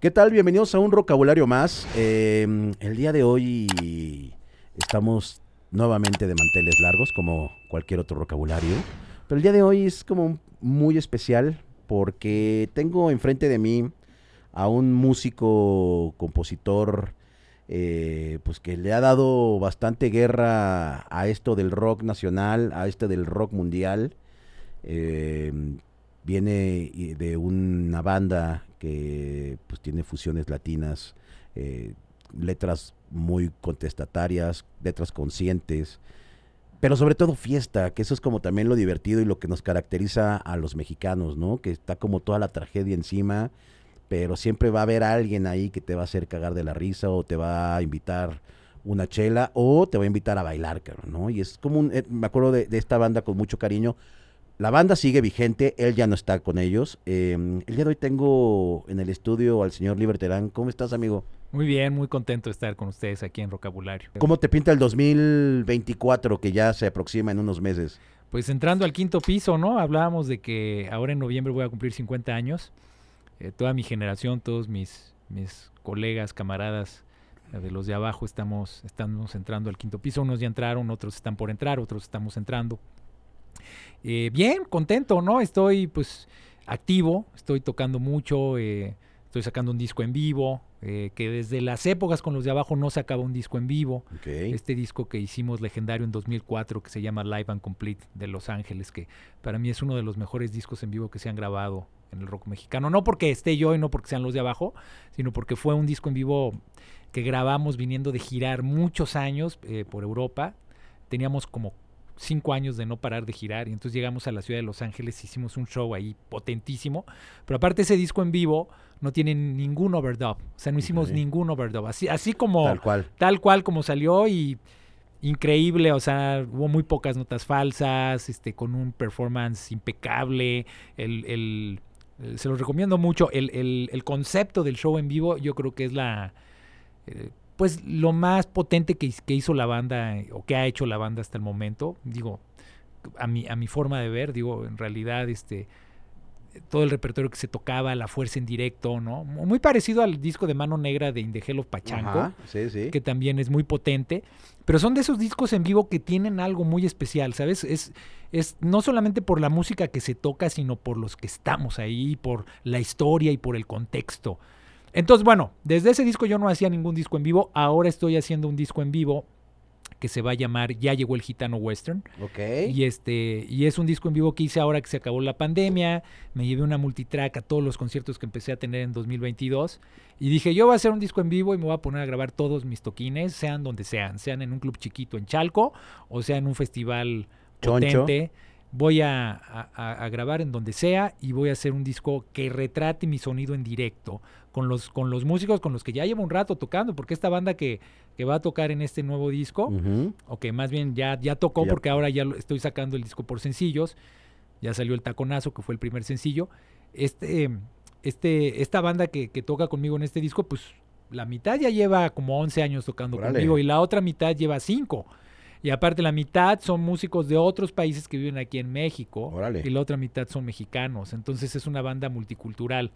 ¿Qué tal? Bienvenidos a un vocabulario más. Eh, el día de hoy estamos nuevamente de manteles largos, como cualquier otro vocabulario. Pero el día de hoy es como muy especial porque tengo enfrente de mí a un músico, compositor, eh, pues que le ha dado bastante guerra a esto del rock nacional, a este del rock mundial. Eh, viene de una banda que pues tiene fusiones latinas, eh, letras muy contestatarias, letras conscientes, pero sobre todo fiesta, que eso es como también lo divertido y lo que nos caracteriza a los mexicanos, ¿no? Que está como toda la tragedia encima, pero siempre va a haber alguien ahí que te va a hacer cagar de la risa o te va a invitar una chela o te va a invitar a bailar, ¿no? Y es como un, eh, me acuerdo de, de esta banda con mucho cariño, la banda sigue vigente, él ya no está con ellos. Eh, el día de hoy tengo en el estudio al señor Liberterán. ¿Cómo estás, amigo? Muy bien, muy contento de estar con ustedes aquí en Vocabulario. ¿Cómo te pinta el 2024 que ya se aproxima en unos meses? Pues entrando al quinto piso, ¿no? Hablábamos de que ahora en noviembre voy a cumplir 50 años. Eh, toda mi generación, todos mis, mis colegas, camaradas eh, de los de abajo estamos, estamos entrando al quinto piso. Unos ya entraron, otros están por entrar, otros estamos entrando. Eh, bien, contento, ¿no? Estoy pues activo, estoy tocando mucho, eh, estoy sacando un disco en vivo, eh, que desde las épocas con los de abajo no sacaba un disco en vivo. Okay. Este disco que hicimos legendario en 2004 que se llama Live and Complete de Los Ángeles, que para mí es uno de los mejores discos en vivo que se han grabado en el rock mexicano. No porque esté yo y no porque sean los de abajo, sino porque fue un disco en vivo que grabamos viniendo de girar muchos años eh, por Europa. Teníamos como cinco años de no parar de girar y entonces llegamos a la ciudad de Los Ángeles, hicimos un show ahí potentísimo, pero aparte ese disco en vivo no tiene ningún overdub, o sea, no hicimos ningún overdub, así, así como Tal cual. tal cual como salió y increíble, o sea, hubo muy pocas notas falsas, este, con un performance impecable, el, el- el- se los recomiendo mucho, el, el- el concepto del show en vivo yo creo que es la, eh, pues lo más potente que, hizo la banda eh, o que ha hecho la banda hasta el momento, digo, a mi, a mi forma de ver, digo, en realidad, este, todo el repertorio que se tocaba, la fuerza en directo, ¿no? Muy parecido al disco de Mano Negra de Indegelo Pachanco Ajá, sí, sí. que también es muy potente, pero son de esos discos en vivo que tienen algo muy especial, ¿sabes? Es, es no solamente por la música que se toca, sino por los que estamos ahí, por la historia y por el contexto. Entonces, bueno, desde ese disco yo no hacía ningún disco en vivo, ahora estoy haciendo un disco en vivo que se va a llamar Ya llegó el gitano western. Ok. Y este, y es un disco en vivo que hice ahora que se acabó la pandemia. Me llevé una multitrack a todos los conciertos que empecé a tener en 2022. Y dije, yo voy a hacer un disco en vivo y me voy a poner a grabar todos mis toquines, sean donde sean, sean en un club chiquito en Chalco o sea en un festival Choncho. potente. Voy a, a- a- a grabar en donde sea y voy a hacer un disco que retrate mi sonido en directo con los, con los músicos con los que ya llevo un rato tocando, porque esta banda que, que va a tocar en este nuevo disco, o que más bien ya, ya tocó porque ahora ya lo- estoy sacando el disco por sencillos. Ya salió el Taconazo, que fue el primer sencillo. Este, este, esta banda que, que toca conmigo en este disco, pues la mitad ya lleva como 11 años tocando conmigo y la otra mitad lleva 5. Y aparte la mitad son músicos de otros países que viven aquí en México y la otra mitad son mexicanos. Entonces es una banda multicultural.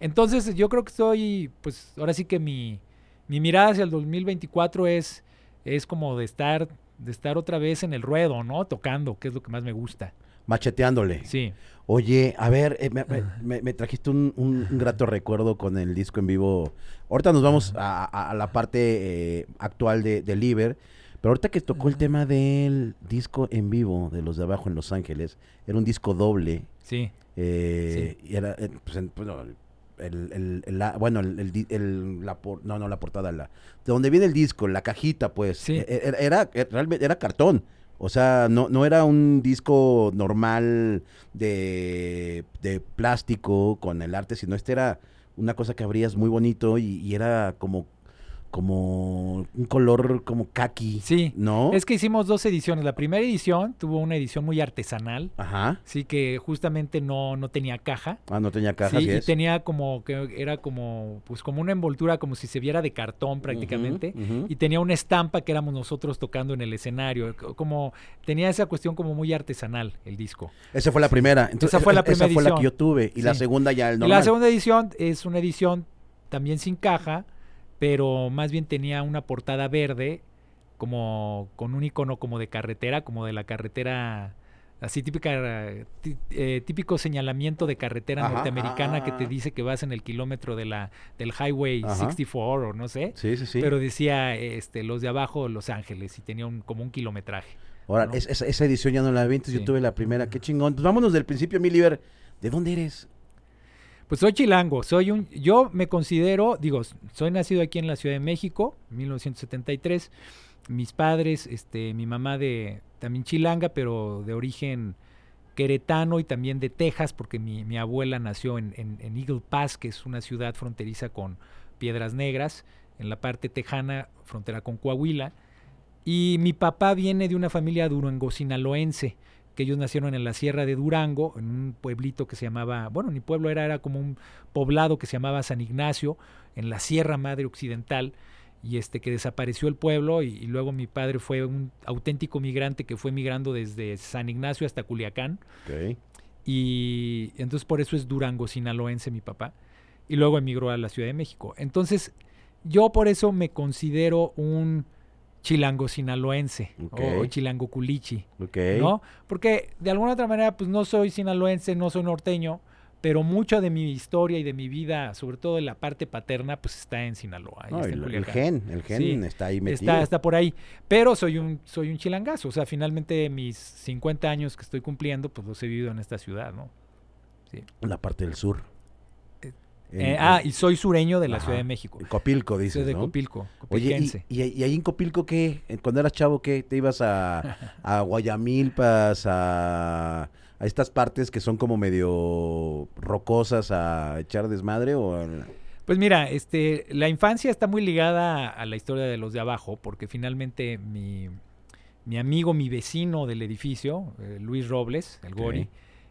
Entonces yo creo que estoy, pues ahora sí que mi, mi mirada hacia el 2024 es, es como de estar, de estar otra vez en el ruedo, ¿no? Tocando, que es lo que más me gusta. Macheteándole. Sí. Oye, a ver, eh, me, me- me- me trajiste un, un- un grato recuerdo con el disco en vivo. Ahorita nos vamos a, a- a la parte eh, actual de, de Liber, pero ahorita que tocó el tema del disco en vivo de los de abajo en Los Ángeles, era un disco doble. Sí, eh, y era, eh, pues, en- pues, no, el, el- la- bueno, el, el la por- no, no la portada, la, de donde viene el disco, la cajita, pues, Sí. e- e- era, era- e- realmente era cartón. O sea, no, no era un disco normal de, de plástico con el arte, sino este era una cosa que abrías muy bonito y, y era como, como un color como kaki, sí. ¿no? Es que hicimos dos ediciones. La primera edición tuvo una edición muy artesanal, Ajá. sí que justamente no, no tenía caja. Ah, no tenía caja, Sí, así y es. tenía como que era como pues como una envoltura como si se viera de cartón prácticamente y tenía una estampa que éramos nosotros tocando en el escenario, como tenía esa cuestión como muy artesanal el disco. Esa fue la primera. Entonces, Esa fue la e- primera esa fue la que edición. yo tuve. Y la segunda ya el Y normal. la segunda edición es una edición también sin caja, pero más bien tenía una portada verde, como con un icono como de carretera, como de la carretera así típica tí- eh, típico señalamiento de carretera Ajá, norteamericana que te ah. dice que vas en el kilómetro de la del highway Ajá. 64 o no sé Sí, sí, sí. pero decía este los de abajo Los Ángeles y tenía un, como un kilometraje Ahora, ¿no? es- esa- esa edición ya no la vi, entonces yo tuve la primera. Qué chingón. Pues vámonos del principio, mi Liber. ¿De dónde eres? Pues soy chilango, soy un, yo me considero, digo, soy nacido aquí en la Ciudad de México, 1973. Mis padres, este, mi mamá de también chilanga, pero de origen queretano y también de Texas, porque mi, mi abuela nació en, en- en Eagle Pass, que es una ciudad fronteriza con Piedras Negras, en la parte tejana, frontera con Coahuila. Y mi papá viene de una familia durango-sinaloense, que ellos nacieron en la Sierra de Durango, en un pueblito que se llamaba, bueno, ni pueblo era, era como un poblado que se llamaba San Ignacio, en la Sierra Madre Occidental, y este que desapareció el pueblo, y, y luego mi padre fue un auténtico migrante que fue migrando desde San Ignacio hasta Culiacán, y entonces por eso es durango-sinaloense mi papá, y luego emigró a la Ciudad de México. Entonces, yo por eso me considero un chilango-sinaloense, Ok. o chilango culichi. ¿no? Porque de alguna otra manera, pues no soy sinaloense, no soy norteño, pero mucha de mi historia y de mi vida, sobre todo en la parte paterna, pues está en Sinaloa. No, está en el, gen, el gen Sí, está ahí metido. Está, está por ahí. Pero soy un, soy un chilangazo. O sea, finalmente mis 50 años que estoy cumpliendo, pues los he vivido en esta ciudad, ¿no? Sí. La parte del sur. Eh, ah, y soy sureño de la Ajá. Ciudad de México. Copilco, Soy dices, de ¿no? Copilco, Oye, ¿y, copilquense. y, y ahí en Copilco qué? Cuando eras chavo, ¿qué? ¿Te ibas a, a Guayamilpas, a, a estas partes que son como medio rocosas a echar desmadre? o a- Pues mira, este, la infancia está muy ligada a la historia de los de abajo, porque finalmente mi, mi amigo, mi vecino del edificio, eh, Luis Robles, el Ok. Gori,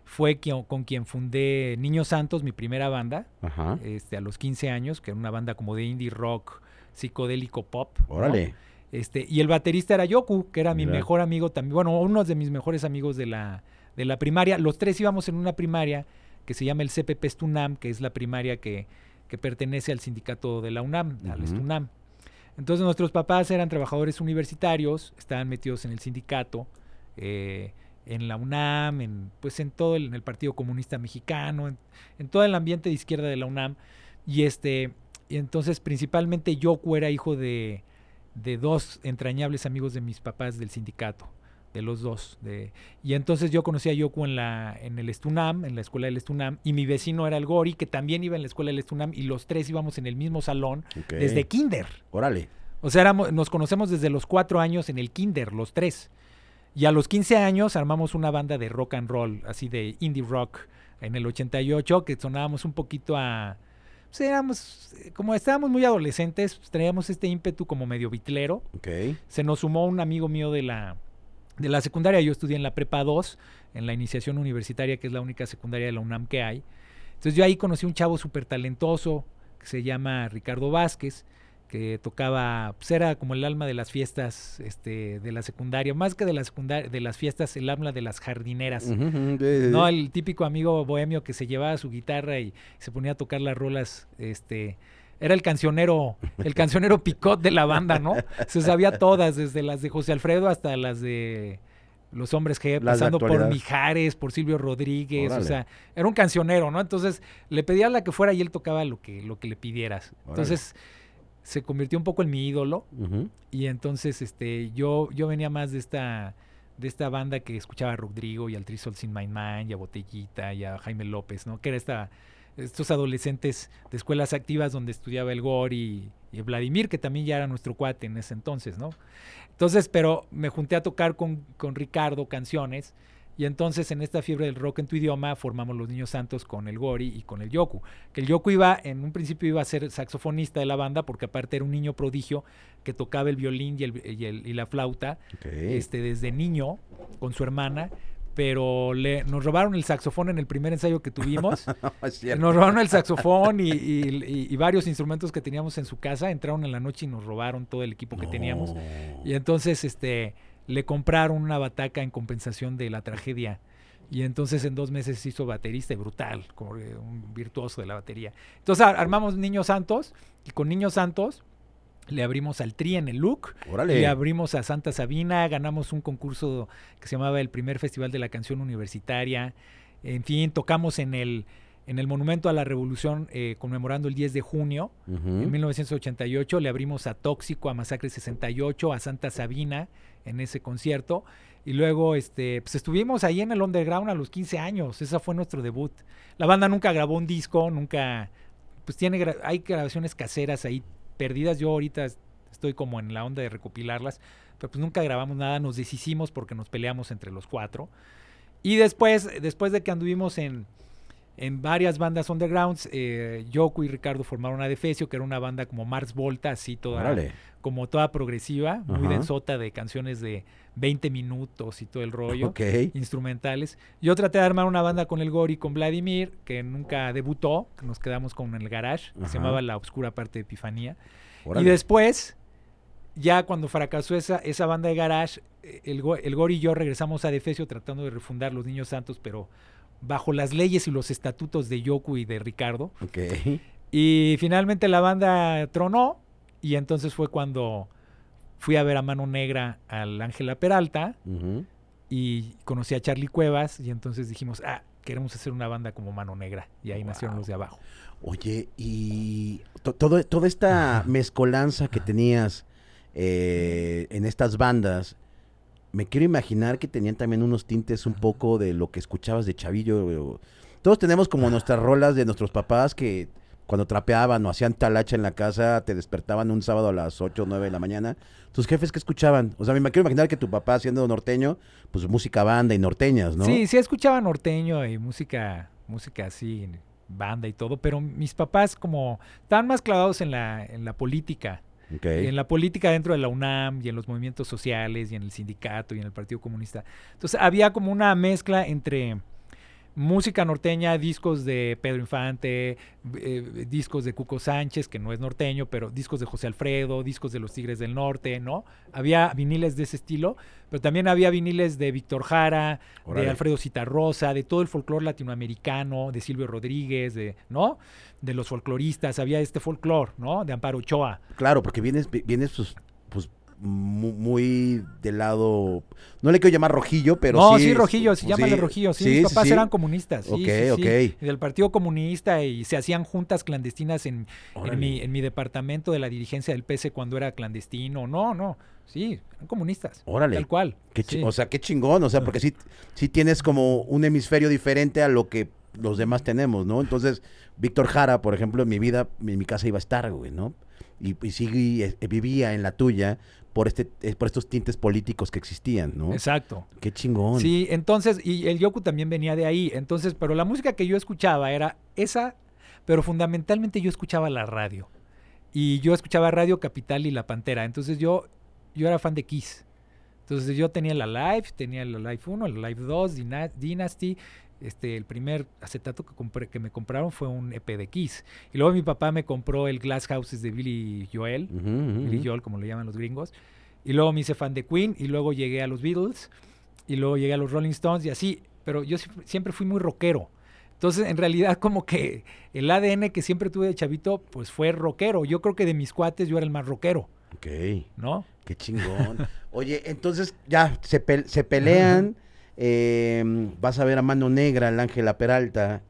fue quien- con quien fundé Niños Santos, mi primera banda, Ajá. este, a los 15 años, que era una banda como de indie rock, psicodélico pop. ¿no? Órale. Este, y el baterista era Yoku, que era mi mejor amigo también, bueno, uno de mis mejores amigos de la, de la primaria. Los tres íbamos en una primaria que se llama el CPP Stunam, que es la primaria que, que pertenece al sindicato de la UNAM, al. Stunam. Entonces nuestros papás eran trabajadores universitarios, estaban metidos en el sindicato, eh, en la UNAM, en, pues en todo el, en el Partido Comunista Mexicano, en, en todo el ambiente de izquierda de la UNAM. Y este, y entonces principalmente Yoku era hijo de, de dos entrañables amigos de mis papás del sindicato, de los dos. De, y entonces yo conocí a Yoku en, la, en el Estunam, en la escuela del Estunam, y mi vecino era el Gori, que también iba en la escuela del Estunam, y los tres íbamos en el mismo salón desde kinder. Órale. O sea, éramos- nos conocemos desde los cuatro años en el kinder, los tres. Y a los 15 años armamos una banda de rock and roll, así de indie rock, en el 88, que sonábamos un poquito a... pues, éramos, eh, como estábamos muy adolescentes, pues, traíamos este ímpetu como medio bitlero. Se nos sumó un amigo mío de la, de la secundaria, yo estudié en la Prepa 2, en la iniciación universitaria, que es la única secundaria de la UNAM que hay. Entonces yo ahí conocí un chavo súper talentoso, que se llama Ricardo Vázquez, que tocaba, pues era como el alma de las fiestas este, de la secundaria, más que de la secundaria, de las fiestas, el alma de las jardineras. No, el típico amigo bohemio que se llevaba su guitarra y se ponía a tocar las rolas, este, era el cancionero, el cancionero picot de la banda, ¿no? Se sabía todas, desde las de José Alfredo hasta las de Los Hombres G, Las pasando por. Mijares, por Silvio Rodríguez, o sea, era un cancionero, ¿no? Entonces le pedía a la que fuera y él tocaba lo que, lo que le pidieras. Entonces se convirtió un poco en mi ídolo. Y entonces este yo yo venía más de esta de esta banda que escuchaba a Rodrigo y al Three Souls in My Mind y a Botellita y a Jaime López, ¿no? Que era esta estos adolescentes de escuelas activas donde estudiaba el Gori y, y Vladimir, que también ya era nuestro cuate en ese entonces, ¿no? Entonces, pero me junté a tocar con, con Ricardo canciones y entonces en esta fiebre del rock en tu idioma formamos los Niños Santos con el Gori y con el Yoku. Que el Yoku iba, en un principio iba a ser saxofonista de la banda porque aparte era un niño prodigio que tocaba el violín y, el- y el- y la flauta este, desde niño con su hermana. Pero le, nos robaron el saxofón en el primer ensayo que tuvimos. Es cierto. Nos robaron el saxofón y, y- varios instrumentos que teníamos en su casa. Entraron en la noche y nos robaron todo el equipo que teníamos. Y entonces este, le compraron una bataca en compensación de la tragedia Y entonces en dos meses se hizo baterista y brutal, como un virtuoso de la batería. Entonces armamos Niños Santos y con Niños Santos le abrimos al Tri en el Look, le abrimos a Santa Sabina, ganamos un concurso que se llamaba el primer Festival de la Canción Universitaria. En fin, tocamos en el en el Monumento a la Revolución, eh, conmemorando el 10 de junio, en 1988, le abrimos a Tóxico, a Masacre 68, a Santa Sabina en ese concierto. Y luego este, pues estuvimos ahí en el underground a los 15 años. Ese fue nuestro debut. La banda nunca grabó un disco, nunca. Pues tiene hay grabaciones caseras ahí perdidas. Yo ahorita estoy como en la onda de recopilarlas. Pero pues nunca grabamos nada, nos deshicimos porque nos peleamos entre los cuatro. Y después, después de que anduvimos en, en varias bandas undergrounds. Eh, Yoko y Ricardo formaron a Defecio, que era una banda como Mars Volta, así toda, como toda progresiva, muy densota de canciones de 20 minutos y todo el rollo, instrumentales. Yo traté de armar una banda con el Gori, con Vladimir, que nunca debutó, que nos quedamos con el garage, que se llamaba La Oscura Parte de Epifanía. Y después, ya cuando fracasó esa, esa banda de garage, eh, el, el Gori y yo regresamos a Defecio tratando de refundar Los Niños Santos, pero bajo las leyes y los estatutos de Yoku y de Ricardo. Y finalmente la banda tronó y entonces fue cuando fui a ver a Mano Negra al Ángela Peralta y conocí a Charlie Cuevas y entonces dijimos, ah, queremos hacer una banda como Mano Negra y ahí nacieron los de abajo. Oye, y todo, toda esta mezcolanza que tenías eh, en estas bandas, me quiero imaginar que tenían también unos tintes un poco de lo que escuchabas de chavillo. Todos tenemos como nuestras rolas de nuestros papás que cuando trapeaban o hacían talacha en la casa, te despertaban un sábado a las 8 o 9 de la mañana. ¿Tus jefes qué escuchaban? O sea, me quiero imaginar que tu papá, siendo norteño, pues música banda y norteñas, ¿no? Sí, sí escuchaba norteño y música, música así, banda y todo, pero mis papás como estaban más clavados en la, en la política. En la política dentro de la UNAM y en los movimientos sociales y en el sindicato y en el Partido Comunista. Entonces había como una mezcla entre música norteña, discos de Pedro Infante, eh, discos de Cuco Sánchez, que no es norteño, pero discos de José Alfredo, discos de los Tigres del Norte, ¿no? Había viniles de ese estilo, pero también había viniles de Víctor Jara, de Alfredo Citarrosa, de todo el folclore latinoamericano, de Silvio Rodríguez, de, ¿no? De los folcloristas, había este folclore, ¿no? De Amparo Ochoa. Claro, porque vienes, vienes pues, pues muy del lado, no le quiero llamar rojillo, pero no, sí. sí, rojillo, sí, llámale rojillo. Sí, mis papás eran comunistas. Sí, ok, ok. Del Partido Comunista y se hacían juntas clandestinas en, en, mi, en mi departamento de la dirigencia del PC cuando era clandestino. No, no. Sí, eran comunistas. Órale. Tal cual. o sea, qué chingón. O sea, porque sí, sí tienes como un hemisferio diferente a lo que los demás tenemos, ¿no? Entonces, Víctor Jara, por ejemplo, en mi vida, en mi casa iba a estar, güey, ¿no? Y, y sí eh, vivía en la tuya, por este eh, por estos tintes políticos que existían, ¿no? Exacto. Qué chingón. Sí, entonces y el yoku también venía de ahí, entonces, pero la música que yo escuchaba era esa, pero fundamentalmente yo escuchaba la radio. Y yo escuchaba Radio Capital y La Pantera, entonces yo yo era fan de Kiss. Entonces yo tenía la Live, tenía la Live 1, la Live 2, Dynasty, este, el primer acetato que, compré, que me compraron fue un EP de Kiss. Y luego mi papá me compró el Glass Houses de Billy Joel, Billy Joel como le llaman los gringos. Y luego me hice fan de Queen y luego llegué a los Beatles y luego llegué a los Rolling Stones y así. Pero yo siempre fui muy rockero. Entonces, en realidad, como que el ADN que siempre tuve de chavito, pues fue rockero. Yo creo que de mis cuates yo era el más rockero. Ok. ¿No? Qué chingón. Oye, entonces ya se, se pelean. Eh, vas a ver a Mano Negra, el Ángela Peralta,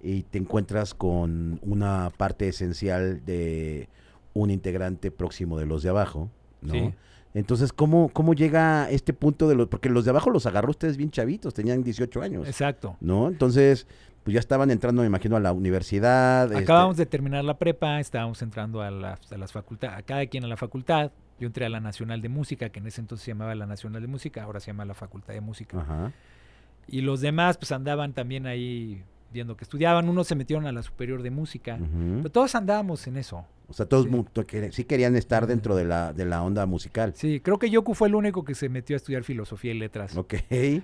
y te encuentras con una parte esencial de un integrante próximo de los de abajo, ¿no? Entonces, ¿cómo, ¿cómo llega este punto de los... Porque los de abajo los agarró ustedes bien chavitos, tenían 18 años. Exacto. ¿No? Entonces, pues ya estaban entrando, me imagino, a la universidad. Este Acabamos de terminar la prepa, estábamos entrando a, a las facultades, a cada quien a la facultad. Yo entré a la Nacional de Música, que en ese entonces se llamaba la Nacional de Música, ahora se llama la Facultad de Música. Y los demás pues andaban también ahí viendo que estudiaban, unos se metieron a la superior de música, pero todos andábamos en eso. O sea, todos sí. querían estar dentro de la, de la onda musical. Sí, creo que Yoku fue el único que se metió a estudiar filosofía y letras. Ok.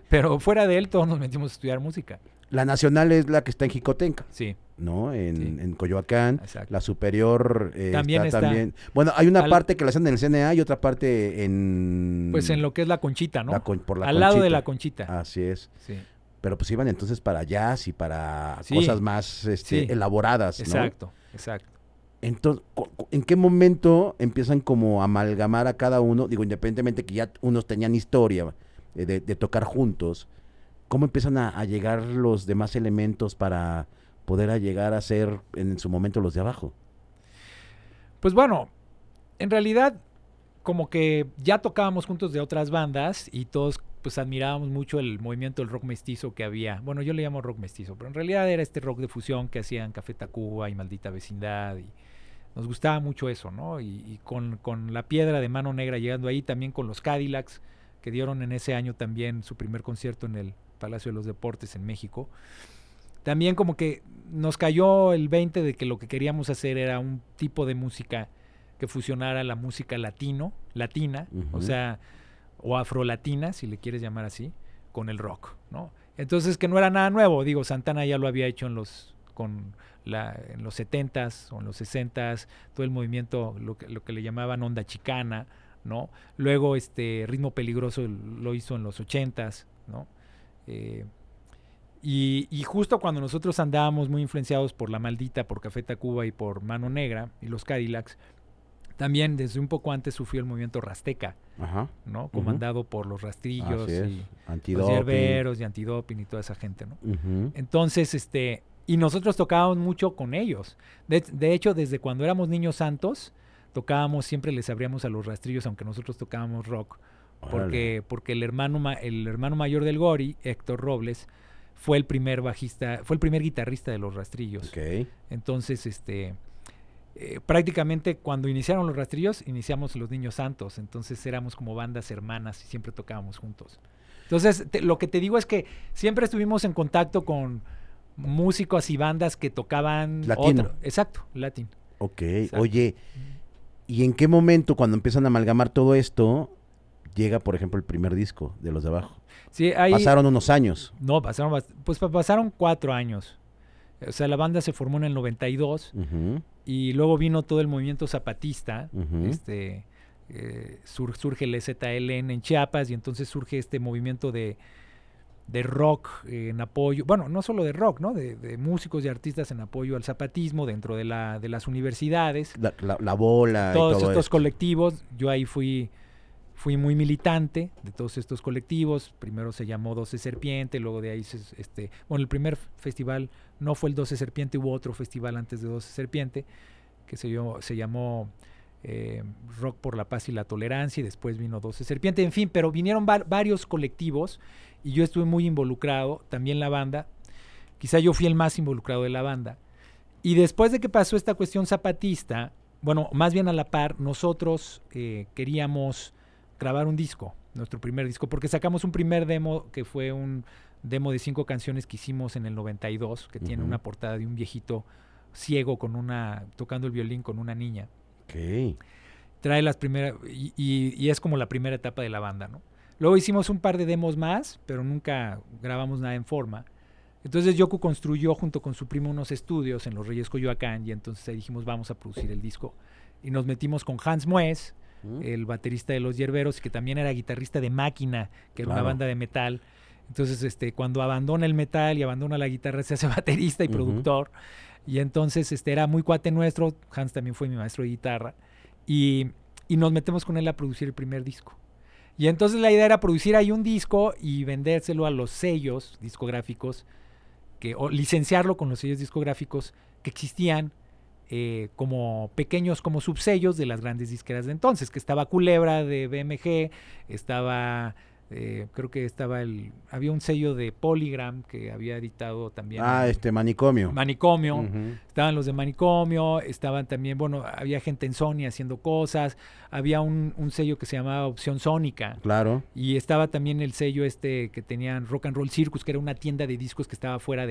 Pero fuera de él, todos nos metimos a estudiar música. La nacional es la que está en Jicotenca. Sí. ¿No? En, en Coyoacán. Exacto. La superior eh, también está, también. Bueno, hay una parte que la hacen en el CNA y otra parte en. Pues en lo que es la conchita, ¿no? por la Al lado de la conchita. Así es. Sí. pero pues iban entonces para jazz y para Sí. cosas más este, Sí. elaboradas, ¿no? Exacto, exacto. Entonces, ¿en qué momento empiezan como a amalgamar a cada uno? Digo, independientemente que ya unos tenían historia eh, de, de tocar juntos, ¿cómo empiezan a, llegar los demás elementos para poder llegar a ser en su momento los de abajo? Pues bueno, en realidad como que ya tocábamos juntos de otras bandas y todos pues admirábamos mucho el movimiento del rock mestizo que había. Bueno, yo le llamo rock mestizo, pero en realidad era este rock de fusión que hacían Café Tacuba y Maldita Vecindad y nos gustaba mucho eso, ¿no? Y, y con, con la piedra de mano negra llegando ahí, también con los Cadillacs, que dieron en ese año también su primer concierto en el Palacio de los Deportes en México. También como que nos cayó el 20 de que lo que queríamos hacer era un tipo de música que fusionara la música latino, latina, o sea, o afrolatina, si le quieres llamar así, con el rock, ¿no? Entonces que no era nada nuevo, digo, Santana ya lo había hecho en los con la, en los 70s o en los 60s, todo el movimiento, lo que, lo que le llamaban onda chicana, ¿no? Luego este ritmo peligroso lo hizo en los 80s, ¿no? Eh, y, y justo cuando nosotros andábamos muy influenciados por La Maldita, por Café Tacuba y por Mano Negra y los Cadillacs, también desde un poco antes sufrió el movimiento Rasteca, Ajá. ¿no? Comandado por los rastrillos y los hierberos y antidoping y toda esa gente, ¿no? Entonces, este, y nosotros tocábamos mucho con ellos. De, de hecho, desde cuando éramos niños santos, tocábamos, siempre les abríamos a los rastrillos, aunque nosotros tocábamos rock. Porque, porque el hermano ma- el hermano mayor del Gori, Héctor Robles, fue el primer bajista, fue el primer guitarrista de los rastrillos. Ok. Entonces, este eh, prácticamente cuando iniciaron los rastrillos, iniciamos los Niños Santos. Entonces éramos como bandas hermanas y siempre tocábamos juntos. Entonces, te- lo que te digo es que siempre estuvimos en contacto con músicos y bandas que tocaban Latino. otro- Exacto, latín. Ok. Exacto. Oye, ¿y en qué momento cuando empiezan a amalgamar todo esto llega, por ejemplo, el primer disco de los de abajo? Sí, ahí, Pasaron unos años. No, pasaron, pues pa- pasaron cuatro años. O sea, la banda se formó en el 92 Ujú, y luego vino todo el movimiento zapatista. este, eh, sur- surge el ZLN en Chiapas y entonces surge este movimiento de, de rock eh, en apoyo, bueno, no solo de rock, ¿no? De, de músicos y artistas en apoyo al zapatismo dentro de, la, de las universidades. La, la- la bola Todos y todo estos esto. colectivos, yo ahí fui, fui muy militante de todos estos colectivos. Primero se llamó 12 Serpiente, luego de ahí, se, este, bueno, el primer festival no fue el 12 Serpiente, hubo otro festival antes de 12 Serpiente que se, llamó- eh, Rock por la Paz y la Tolerancia y después vino 12 Serpiente, en fin, pero vinieron va- varios colectivos y yo estuve muy involucrado, también la banda, quizá yo fui el más involucrado de la banda. Y después de que pasó esta cuestión zapatista, bueno, más bien a la par, nosotros eh, queríamos grabar un disco, nuestro primer disco, porque sacamos un primer demo que fue un demo de cinco canciones que hicimos en el 92, que tiene Ujú. una portada de un viejito ciego con una tocando el violín con una niña. Ok. Trae las primeras y, y- y es como la primera etapa de la banda, ¿no? Luego hicimos un par de demos más, pero nunca grabamos nada en forma. Entonces Yoku construyó junto con su primo unos estudios en Los Reyes Coyoacán y entonces ahí dijimos vamos a producir el disco. Y nos metimos con Hans Mues, Mm. el baterista de Los Hierberos, que también era guitarrista de Máquina, que era una banda de metal. Entonces, este, cuando abandona el metal y abandona la guitarra, se hace baterista y productor. Y entonces este, era muy cuate nuestro. Hans también fue mi maestro de guitarra. Y, y nos metemos con él a producir el primer disco. Y entonces la idea era producir ahí un disco y vendérselo a los sellos discográficos, que, o licenciarlo con los sellos discográficos que existían eh, como pequeños, como subsellos de las grandes disqueras de entonces, que estaba Culebra de BMG, estaba, eh, creo que estaba el, había un sello de Polygram que había editado también Ah, el este manicomio. Manicomio, estaban los de Manicomio, estaban también, bueno, había gente en Sony haciendo cosas, había un, un sello que se llamaba Opción Sónica, Claro. y estaba también el sello este que tenían Rock and Roll Circus, que era una tienda de discos que estaba fuera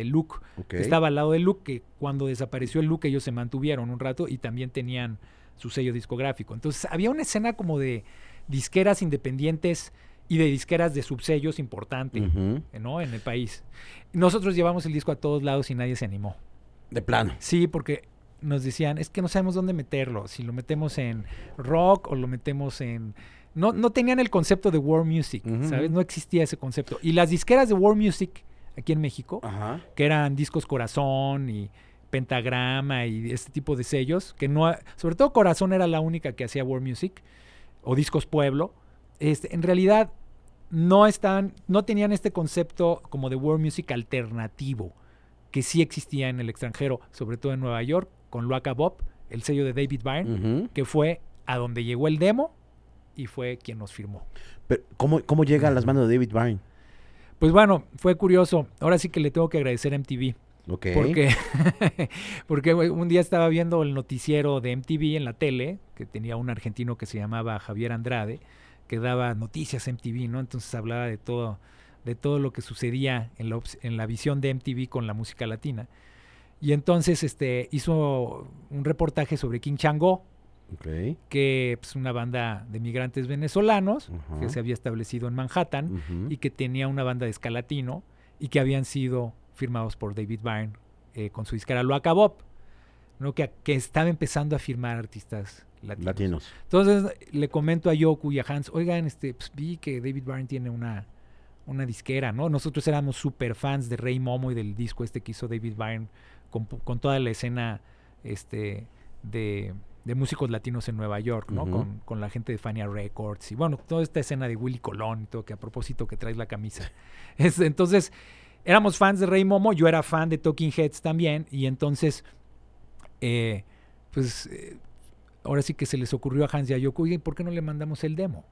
Ok. que estaba al lado del Look, que cuando desapareció el Look ellos se mantuvieron un rato y también tenían su sello discográfico. Entonces había una escena como de disqueras independientes y de disqueras de subsellos importante. ¿no? En el país. Nosotros llevamos el disco a todos lados y nadie se animó. De plano. Sí, porque nos decían, es que no sabemos dónde meterlo, si lo metemos en rock o lo metemos en... No, no tenían el concepto de world music. ¿sabes? No existía ese concepto. Y las disqueras de world music aquí en México, que eran discos Corazón y Pentagrama y este tipo de sellos, que no, sobre todo Corazón era la única que hacía World Music o Discos Pueblo. Este, en realidad no están, no tenían este concepto como de World Music alternativo que sí existía en el extranjero, sobre todo en Nueva York, con Luaca Bob, el sello de David Byrne, que fue a donde llegó el demo y fue quien nos firmó. Pero, ¿cómo, ¿Cómo llega a las manos de David Byrne? Pues bueno, fue curioso. Ahora sí que le tengo que agradecer a MTV. Ok. Porque, porque un día estaba viendo el noticiero de MTV en la tele, que tenía un argentino que se llamaba Javier Andrade, que daba noticias MTV, ¿no? Entonces hablaba de todo, de todo lo que sucedía en la, en la visión de MTV con la música latina. Y entonces este, hizo un reportaje sobre King Chango, que es una banda de migrantes venezolanos que se había establecido en Manhattan y que tenía una banda de ska latino y que habían sido firmados por David Byrne eh, con su disquera Loaca Bob, ¿no? que, que estaba empezando a firmar artistas latinos. Latinos. Entonces le comento a Yoku y a Hans, oigan, este, pues, vi que David Byrne tiene una, una disquera, ¿no? Nosotros éramos super fans de Rey Momo y del disco este que hizo David Byrne con, con toda la escena este, de, de músicos latinos en Nueva York, ¿no? Con, con la gente de Fania Records y bueno, toda esta escena de Willy Colón y todo, que a propósito que traes la camisa. Es- entonces, éramos fans de Rey Momo, yo era fan de Talking Heads también y entonces, eh, pues... eh, ahora sí que se les ocurrió a Hans y a Yoko, oye, ¿por qué no le mandamos el demo?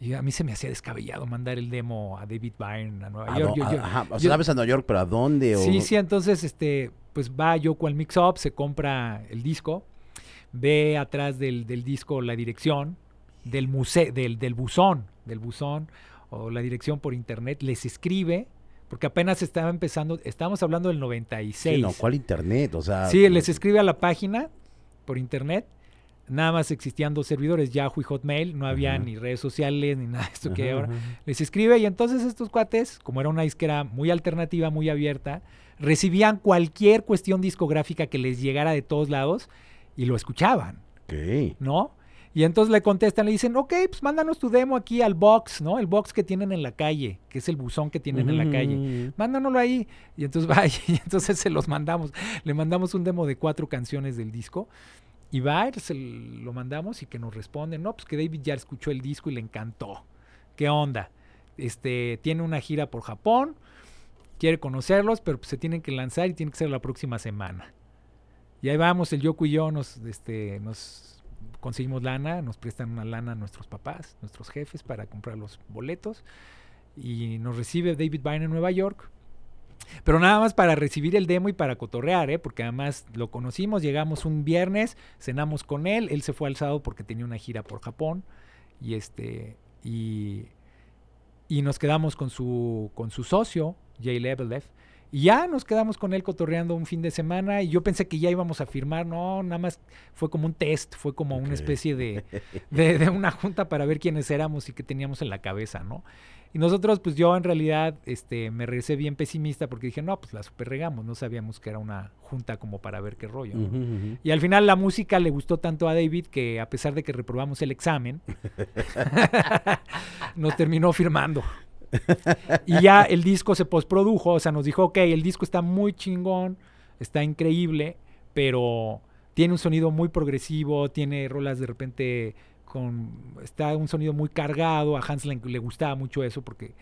Y a mí se me hacía descabellado mandar el demo a David Byrne a Nueva ¿A York. Yo- yo- ajá, O sea, sabes a Nueva York, pero ¿a dónde? O... Sí, sí, entonces este, pues va Yoko al mix up, se compra el disco, ve atrás del, del disco la dirección del museo, del, del buzón, del buzón, o la dirección por internet, les escribe, porque apenas estaba empezando, estábamos hablando del 96. Sí, no, ¿cuál internet? O sea... Sí, les escribe a la página por internet. Nada más existían dos servidores, Yahoo y Hotmail. No había ni redes sociales ni nada de esto que ahora. Les escribe y entonces estos cuates, como era una disquera muy alternativa, muy abierta, recibían cualquier cuestión discográfica que les llegara de todos lados y lo escuchaban, Ok. ¿no? Y entonces le contestan, le dicen, ok, pues mándanos tu demo aquí al box, ¿no? El box que tienen en la calle, que es el buzón que tienen en la calle mándanoslo ahí. Y entonces va, y entonces se los mandamos. Le mandamos un demo de cuatro canciones del disco. Y va, lo mandamos y que nos responden, no, pues que David ya escuchó el disco y le encantó. ¿Qué onda? Este, tiene una gira por Japón, quiere conocerlos, pero pues se tienen que lanzar y tiene que ser la próxima semana. Y ahí vamos, el Yoku y yo nos, este, nos conseguimos lana, nos prestan una lana a nuestros papás, nuestros jefes para comprar los boletos. Y nos recibe David Byrne en Nueva York. Pero nada más para recibir el demo y para cotorrear, ¿eh? porque además lo conocimos, llegamos un viernes, cenamos con él, él se fue al sábado porque tenía una gira por Japón y este y, y nos quedamos con su con su socio Jay Levelev y ya nos quedamos con él cotorreando un fin de semana y yo pensé que ya íbamos a firmar, no, nada más fue como un test, fue como una especie de, de, de una junta para ver quiénes éramos y qué teníamos en la cabeza, ¿no? Y nosotros, pues yo en realidad este, me regresé bien pesimista porque dije, no, pues la super regamos, no sabíamos que era una junta como para ver qué rollo. ¿no? Y al final la música le gustó tanto a David que a pesar de que reprobamos el examen, nos terminó firmando. Y ya el disco se postprodujo, o sea, nos dijo, ok, el disco está muy chingón, está increíble, pero tiene un sonido muy progresivo, tiene rolas de repente con... Está un sonido muy cargado, a Hans le, le gustaba mucho eso porque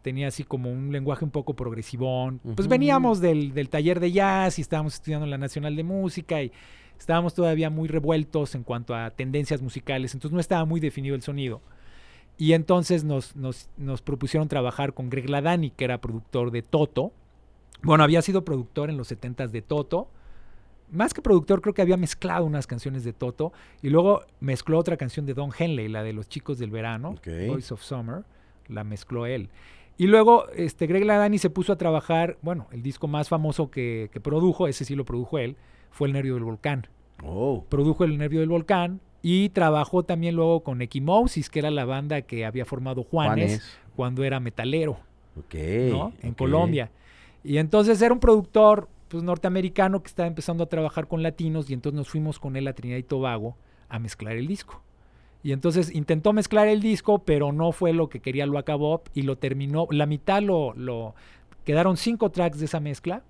tenía así como un lenguaje un poco progresivón. Pues veníamos del, del taller de jazz y estábamos estudiando en la Nacional de Música y estábamos todavía muy revueltos en cuanto a tendencias musicales, entonces no estaba muy definido el sonido. Y entonces nos, nos, nos propusieron trabajar con Greg Ladani, que era productor de Toto. Bueno, había sido productor en los 70s de Toto. Más que productor, creo que había mezclado unas canciones de Toto. Y luego mezcló otra canción de Don Henley, la de los chicos del verano, Ok. Voice of Summer. La mezcló él. Y luego este, Greg Ladani se puso a trabajar, bueno, el disco más famoso que, que produjo, ese sí lo produjo él, fue El Nervio del Volcán Oh. produjo El Nervio del Volcán y trabajó también luego con Equimosis, que era la banda que había formado Juanes, Juanes. cuando era metalero, Ok. ¿no? En. Colombia. Y entonces era un productor pues, norteamericano que estaba empezando a trabajar con latinos y entonces nos fuimos con él a Trinidad y Tobago a mezclar el disco. Y entonces intentó mezclar el disco, pero no fue lo que quería, lo acabó y lo terminó. La mitad lo, lo Quedaron cinco tracks de esa mezcla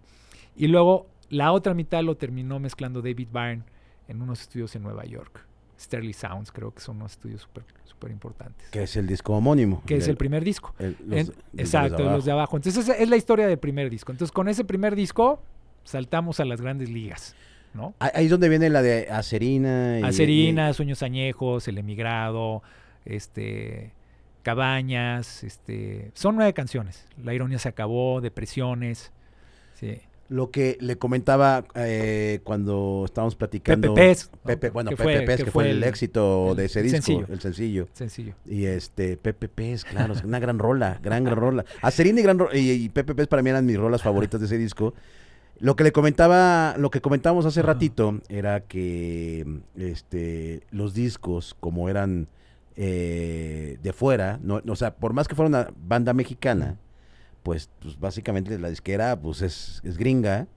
y luego la otra mitad lo terminó mezclando David Byrne en unos estudios en Nueva York. Sterling Sounds, creo que son unos estudios súper importantes. Que es el disco homónimo. Que es el primer disco. exacto, los de abajo. Entonces, es la historia del primer disco. Entonces, con ese primer disco, saltamos a las grandes ligas. ¿no? Ahí es donde viene la de Acerina. Y, Acerina, Sueños Añejos, El Emigrado, este, Cabañas, este, son nueve canciones. La ironía se acabó, Depresiones, sí. Lo que le comentaba eh, cuando estábamos platicando. Pepe bueno, Pepe Pez, que, fue el, éxito de ese disco, el sencillo. Sencillo. Y este, Pepe Pez, claro, una gran rola, gran, gran rola. Acerina y, gran y, y Pepe Pez para mí eran mis rolas favoritas de ese disco. Lo que le comentaba, lo que comentábamos hace ratito era que este, los discos, como eran eh, de fuera, no, o sea, por más que fuera una banda mexicana, pues, pues básicamente la disquera pues es, es gringa,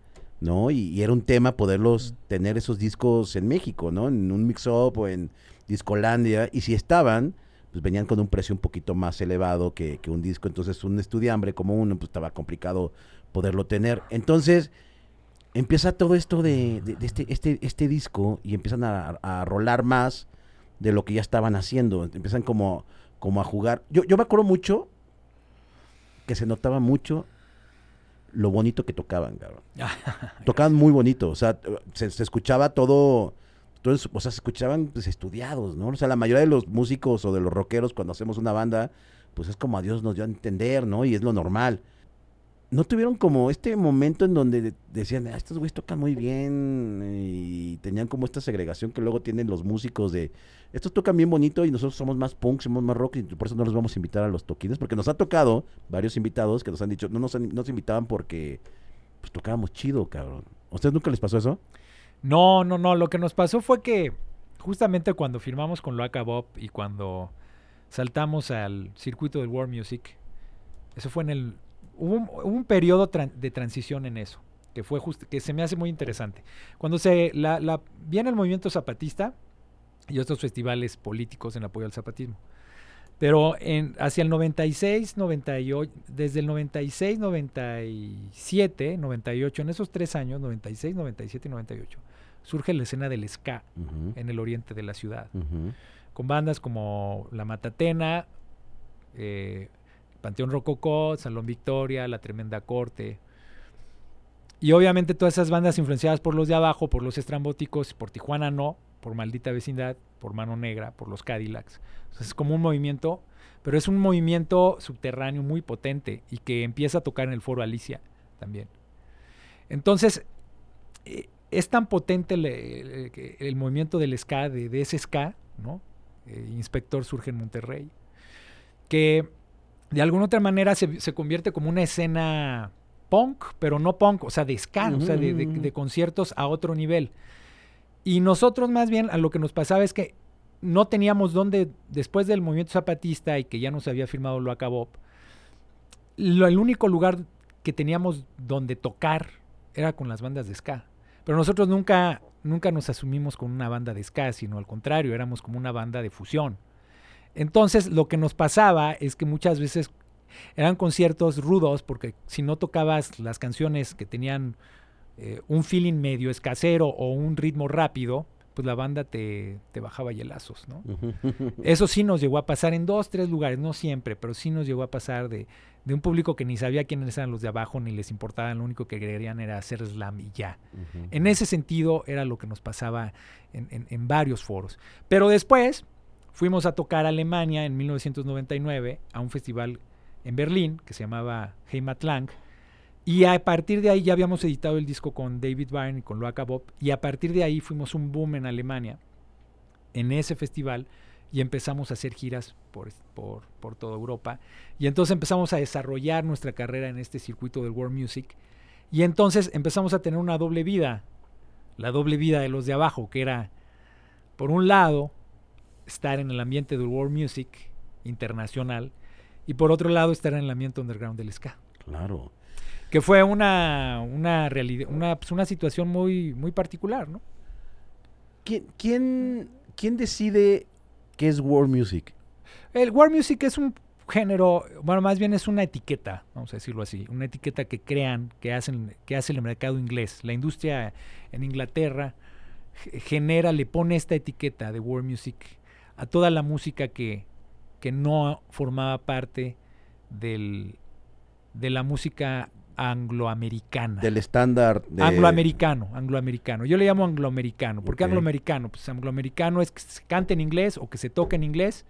¿no? Y, era un tema poderlos tener esos discos en México, ¿no? En un mix-up o en Discolandia, y si estaban, pues venían con un precio un poquito más elevado que, que un disco, entonces un estudiambre como uno, pues estaba complicado poderlo tener. Entonces, empieza todo esto de, este, este, este disco y empiezan a, rolar más de lo que ya estaban haciendo. Empiezan como, como a jugar. Yo, yo me acuerdo mucho que se notaba mucho lo bonito que tocaban, cabrón. tocaban muy bonito. O sea, se, escuchaba todo, todo, o sea, se escuchaban pues, estudiados, ¿no? O sea, la mayoría de los músicos o de los rockeros cuando hacemos una banda, pues es como a Dios nos dio a entender, ¿no? Y es lo normal no tuvieron como este momento en donde decían, ah, estos güeyes tocan muy bien y tenían como esta segregación que luego tienen los músicos de, estos tocan bien bonito y nosotros somos más punk, somos más rock y por eso no los vamos a invitar a los toquines, porque nos ha tocado varios invitados que nos han dicho, no nos, nos invitaban porque pues tocábamos chido, cabrón. ¿A ustedes nunca les pasó eso? No, no, no, lo que nos pasó fue que justamente cuando firmamos con Loaca Bob y cuando saltamos al circuito del World Music, eso fue en el hubo un, periodo de transición en eso, que fue que se me hace muy interesante. Cuando se la, viene el movimiento zapatista y otros festivales políticos en apoyo al zapatismo. Pero en, hacia el 96, 98, desde el 96, 97, 98, en esos tres años, 96, 97 y 98, surge la escena del ska en el oriente de la ciudad. Con bandas como La Matatena, eh, Panteón Rococó, Salón Victoria, La Tremenda Corte. Y obviamente todas esas bandas influenciadas por los de abajo, por los estrambóticos, por Tijuana no, por Maldita Vecindad, por Mano Negra, por los Cadillacs. es como un movimiento, pero es un movimiento subterráneo muy potente y que empieza a tocar en el foro Alicia también. Entonces, eh, es tan potente el, movimiento del ska, de, ese ska, ¿no? Eh, Inspector surge en Monterrey, que de alguna otra manera se, convierte como una escena punk, pero no punk, o sea, de ska, o sea, de, conciertos a otro nivel. Y nosotros más bien a lo que nos pasaba es que no teníamos dónde, después del movimiento zapatista y que ya nos había firmado lo acabó, el único lugar que teníamos donde tocar era con las bandas de ska. Pero nosotros nunca, nunca nos asumimos con una banda de ska, sino al contrario, éramos como una banda de fusión. Entonces, lo que nos pasaba es que muchas veces eran conciertos rudos, porque si no tocabas las canciones que tenían eh, un feeling medio escasero o un ritmo rápido, pues la banda te, te bajaba hielazos, ¿no? Eso sí nos llegó a pasar en dos, tres lugares, no siempre, pero sí nos llegó a pasar de, de un público que ni sabía quiénes eran los de abajo, ni les importaba, lo único que querían era hacer slam y ya. En ese sentido era lo que nos pasaba en, en, en varios foros. Pero después, Fuimos a tocar a Alemania en 1999 a un festival en Berlín que se llamaba Heimatlang. Y a partir de ahí ya habíamos editado el disco con David Byrne y con Loaca Bob. Y a partir de ahí fuimos un boom en Alemania, en ese festival, y empezamos a hacer giras por, por, por, toda Europa. Y entonces empezamos a desarrollar nuestra carrera en este circuito del world music. Y entonces empezamos a tener una doble vida. La doble vida de los de abajo, que era, por un lado, estar en el ambiente del world music internacional y por otro lado estar en el ambiente underground del ska. Claro. Que fue una, una realidad, una, pues una situación muy, muy particular, ¿no? ¿Quién, quién, quién decide qué es world music? El world music es un género, bueno, más bien es una etiqueta, vamos a decirlo así, una etiqueta que crean, que hacen, que hace el mercado inglés. La industria en Inglaterra genera, le pone esta etiqueta de world music a toda la música que, que no formaba parte del, de la música angloamericana. Del estándar. De... Angloamericano, angloamericano. Yo le llamo angloamericano. ¿Por qué angloamericano? Pues angloamericano es que se cante en inglés o que se toque en inglés,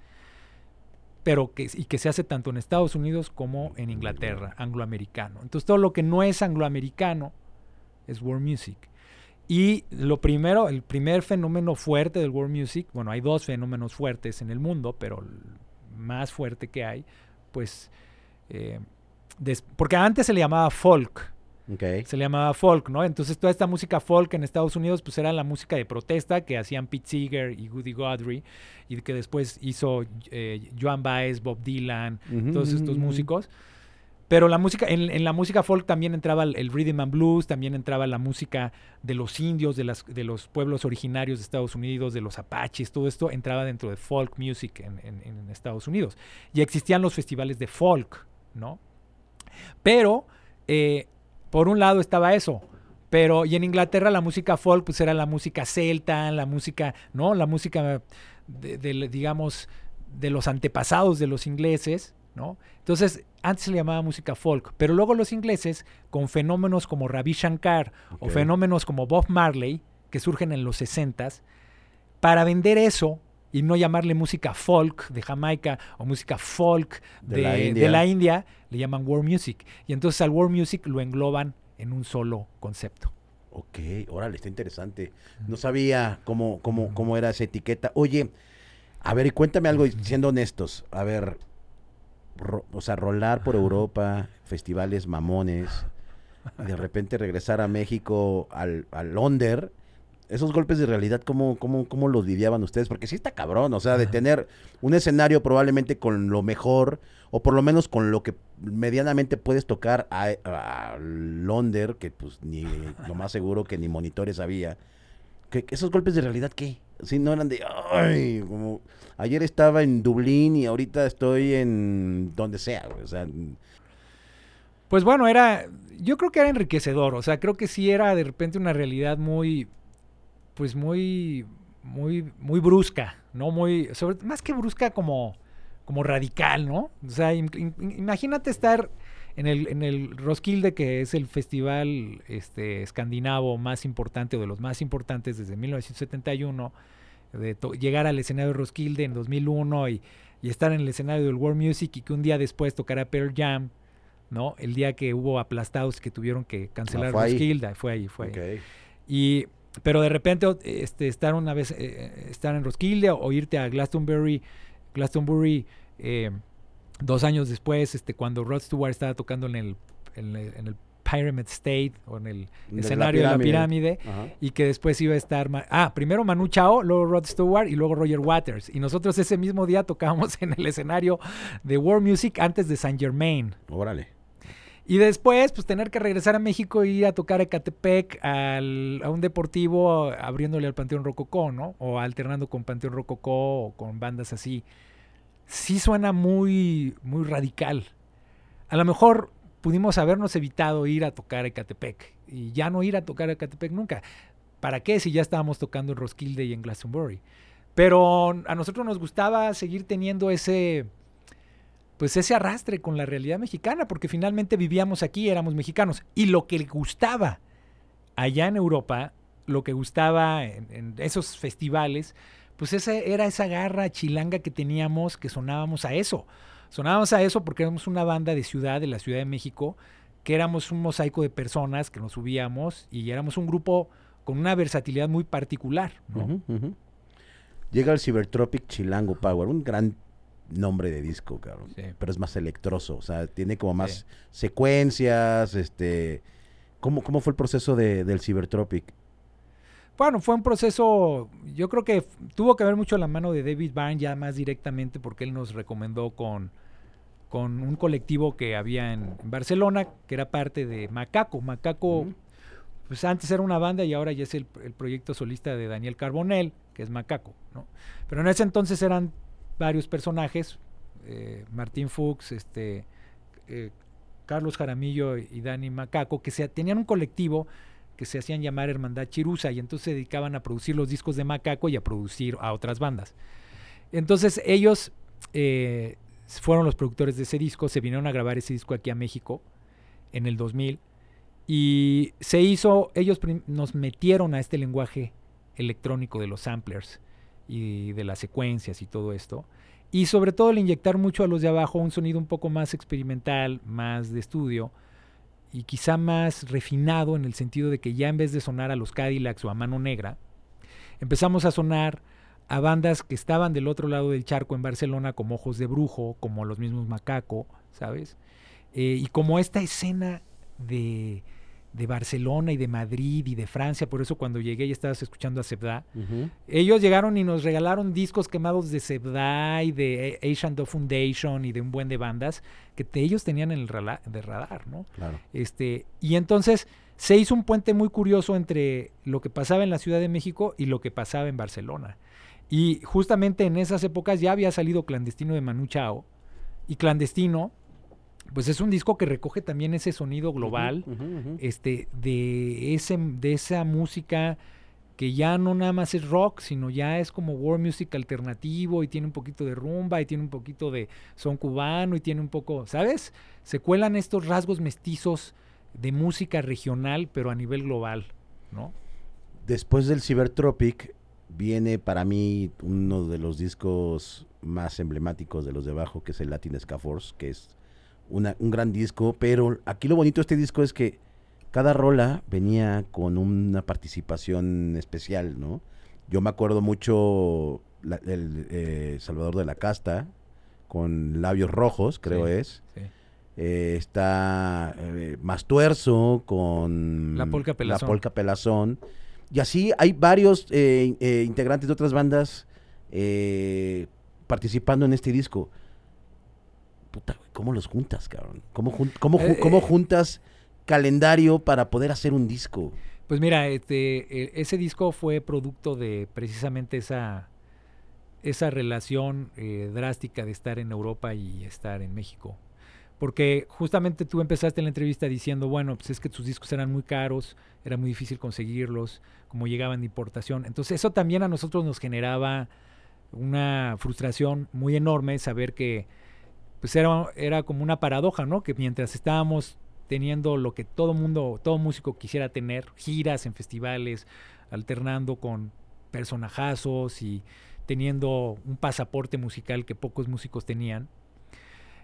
pero que, y que se hace tanto en Estados Unidos como en Inglaterra, angloamericano. Entonces todo lo que no es angloamericano es world music. Y lo primero, el primer fenómeno fuerte del world music, bueno, hay dos fenómenos fuertes en el mundo, pero el más fuerte que hay, pues, eh, porque antes se le llamaba folk. Se le llamaba folk, ¿no? Entonces toda esta música folk en Estados Unidos, pues era la música de protesta que hacían Pete Seeger y Woody Guthrie, y que después hizo eh, Joan Baez, Bob Dylan, todos estos músicos. Pero la música, en, la música folk también entraba el, rhythm and blues, también entraba la música de los indios, de, las, de los pueblos originarios de Estados Unidos, de los apaches, todo esto entraba dentro de folk music en, en Estados Unidos. Y existían los festivales de folk, ¿no? Pero, eh, por un lado estaba eso. Pero, y en Inglaterra la música folk, pues era la música celta, la música, ¿no? La música, de digamos, de los antepasados de los ingleses, ¿no? Entonces, antes se le llamaba música folk, pero luego los ingleses, con fenómenos como Ravi Shankar o fenómenos como Bob Marley, que surgen en los 60 para vender eso y no llamarle música folk de Jamaica o música folk de, la, India. le llaman world music. Y entonces al world music lo engloban en un solo concepto. Ok, órale, está interesante. No sabía cómo, cómo, cómo era esa etiqueta. Oye, a ver, y cuéntame algo, siendo honestos. A ver, o sea, rolar por Europa, festivales mamones, de repente regresar a México al, al Londres, esos golpes de realidad, ¿cómo, cómo, cómo los lidiaban ustedes? Porque sí está cabrón, o sea, de tener un escenario probablemente con lo mejor, o por lo menos con lo que medianamente puedes tocar a, a Londres, que pues ni lo más seguro que ni monitores había. Que, esos golpes de realidad, ¿qué? Si no eran de, ay, como ayer estaba en Dublín y ahorita estoy en donde sea, o sea. Pues bueno, era, yo creo que era enriquecedor, o sea, creo que sí era de repente una realidad muy, pues muy, muy, muy brusca, ¿no? Muy, sobre, más que brusca como, como radical, ¿no? O sea, imagínate estar en el, en el Roskilde, que es el festival este, escandinavo más importante o de los más importantes desde 1971 de llegar al escenario de Roskilde en 2001 y, y, estar en el escenario del World Music y que un día después tocara Pearl Jam, ¿no? El día que hubo aplastados que tuvieron que cancelar ah, Roskilde, fue ahí, fue ahí. Y, pero de repente este, estar una vez, eh, estar en Roskilde o, irte a Glastonbury, Glastonbury eh, dos años después, este, cuando Rod Stewart estaba tocando en el, en el Pyramid State o en el escenario de la pirámide, y que después iba a estar, ah, primero Manu Chao, luego Rod Stewart y luego Roger Waters. Y nosotros ese mismo día tocábamos en el escenario de World Music antes de Saint Germain. Órale. Y después, pues tener que regresar a México y ir a tocar a Ecatepec al, a un deportivo abriéndole al Panteón Rococó, ¿no? O alternando con Panteón Rococó o con bandas así. Sí suena muy, muy radical. A lo mejor pudimos habernos evitado ir a tocar Ecatepec y ya no ir a tocar Ecatepec nunca. ¿Para qué si ya estábamos tocando en Roskilde y en Glastonbury? Pero a nosotros nos gustaba seguir teniendo ese pues ese arrastre con la realidad mexicana, porque finalmente vivíamos aquí, éramos mexicanos. Y lo que gustaba allá en Europa, lo que gustaba en esos festivales, pues esa era esa garra chilanga que teníamos, que sonábamos a eso. Sonábamos a eso porque éramos una banda de ciudad, de la Ciudad de México, que éramos un mosaico de personas que nos subíamos y éramos un grupo con una versatilidad muy particular. Llega el Cybertropic Chilango Power, un gran nombre de disco, cabrón. Pero es más electroso, o sea, tiene como más secuencias, este... ¿Cómo, ¿Cómo fue el proceso de, del Cybertropic? Bueno, fue un proceso, yo creo que tuvo que ver mucho la mano de David Byrne ya más directamente porque él nos recomendó con, con un colectivo que había en, Barcelona, que era parte de Macaco. Macaco, pues antes era una banda y ahora ya es el, proyecto solista de Daniel Carbonell, que es Macaco, ¿no? Pero en ese entonces eran varios personajes, eh, Martín Fuchs, este, eh, Carlos Jaramillo y Dani Macaco, que se, tenían un colectivo que se hacían llamar Hermandad Chirusa y entonces se dedicaban a producir los discos de Macaco y a producir a otras bandas. Entonces ellos eh, fueron los productores de ese disco, se vinieron a grabar ese disco aquí a México en el 2000 y se hizo, ellos nos metieron a este lenguaje electrónico de los samplers y de las secuencias y todo esto. Y sobre todo el inyectar mucho a los de abajo un sonido un poco más experimental, más de estudio y quizá más refinado en el sentido de que ya en vez de sonar a los Cadillacs o a Mano Negra, empezamos a sonar a bandas que estaban del otro lado del charco en Barcelona como Ojos de Brujo, como los mismos Macaco, ¿sabes? Eh, y como esta escena de de Barcelona y de Madrid y de Francia, por eso cuando llegué ya estabas escuchando a Sebda. Ellos llegaron y nos regalaron discos quemados de Sebda y de Asian Do Foundation y de un buen de bandas que ellos tenían en el de radar, ¿no? Claro. Este, y entonces se hizo un puente muy curioso entre lo que pasaba en la Ciudad de México y lo que pasaba en Barcelona. Y justamente en esas épocas ya había salido Clandestino de Manu Chao y Clandestino pues es un disco que recoge también ese sonido global, este, de ese, de esa música que ya no nada más es rock, sino ya es como world music alternativo y tiene un poquito de rumba y tiene un poquito de son cubano y tiene un poco, ¿sabes? Se cuelan estos rasgos mestizos de música regional, pero a nivel global, ¿no? Después del Cybertropic viene para mí uno de los discos más emblemáticos de los de abajo, que es el Latin Ska Force, que es un gran disco, pero aquí lo bonito de este disco es que cada rola venía con una participación especial, ¿no? Yo me acuerdo mucho el eh, Salvador de la Casta, con labios rojos, creo es. Eh, está eh, Mastuerzo con la polca, pelazón. la polca Pelazón. Y así hay varios integrantes de otras bandas participando en este disco. ¿Cómo los juntas, cabrón? ¿Cómo, cómo, eh, cómo eh, juntas calendario para poder hacer un disco? Pues mira, este, e, ese disco fue producto de precisamente esa, esa relación eh, drástica de estar en Europa y estar en México. Porque justamente tú empezaste la entrevista diciendo, bueno, pues es que tus discos eran muy caros, era muy difícil conseguirlos, como llegaban de importación. Entonces eso también a nosotros nos generaba una frustración muy enorme saber que pues era, era como una paradoja, ¿no? Que mientras estábamos teniendo lo que todo mundo, todo músico quisiera tener, giras en festivales, alternando con personajazos y teniendo un pasaporte musical que pocos músicos tenían.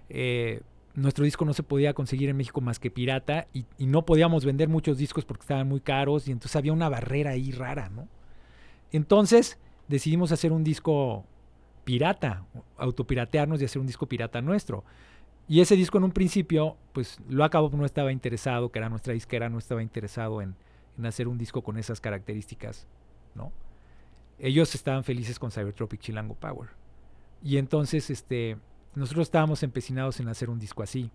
Eh, nuestro disco no se podía conseguir en México más que pirata y, y, no podíamos vender muchos discos porque estaban muy caros y entonces había una barrera ahí rara, ¿no? Entonces decidimos hacer un disco pirata, autopiratearnos y hacer un disco pirata nuestro. Y ese disco en un principio, pues lo acabó no estaba interesado, que era nuestra disquera, no estaba interesado en, hacer un disco con esas características, ¿no? Ellos estaban felices con Cybertropic Chilango Power. Y entonces, este, nosotros estábamos empecinados en hacer un disco así,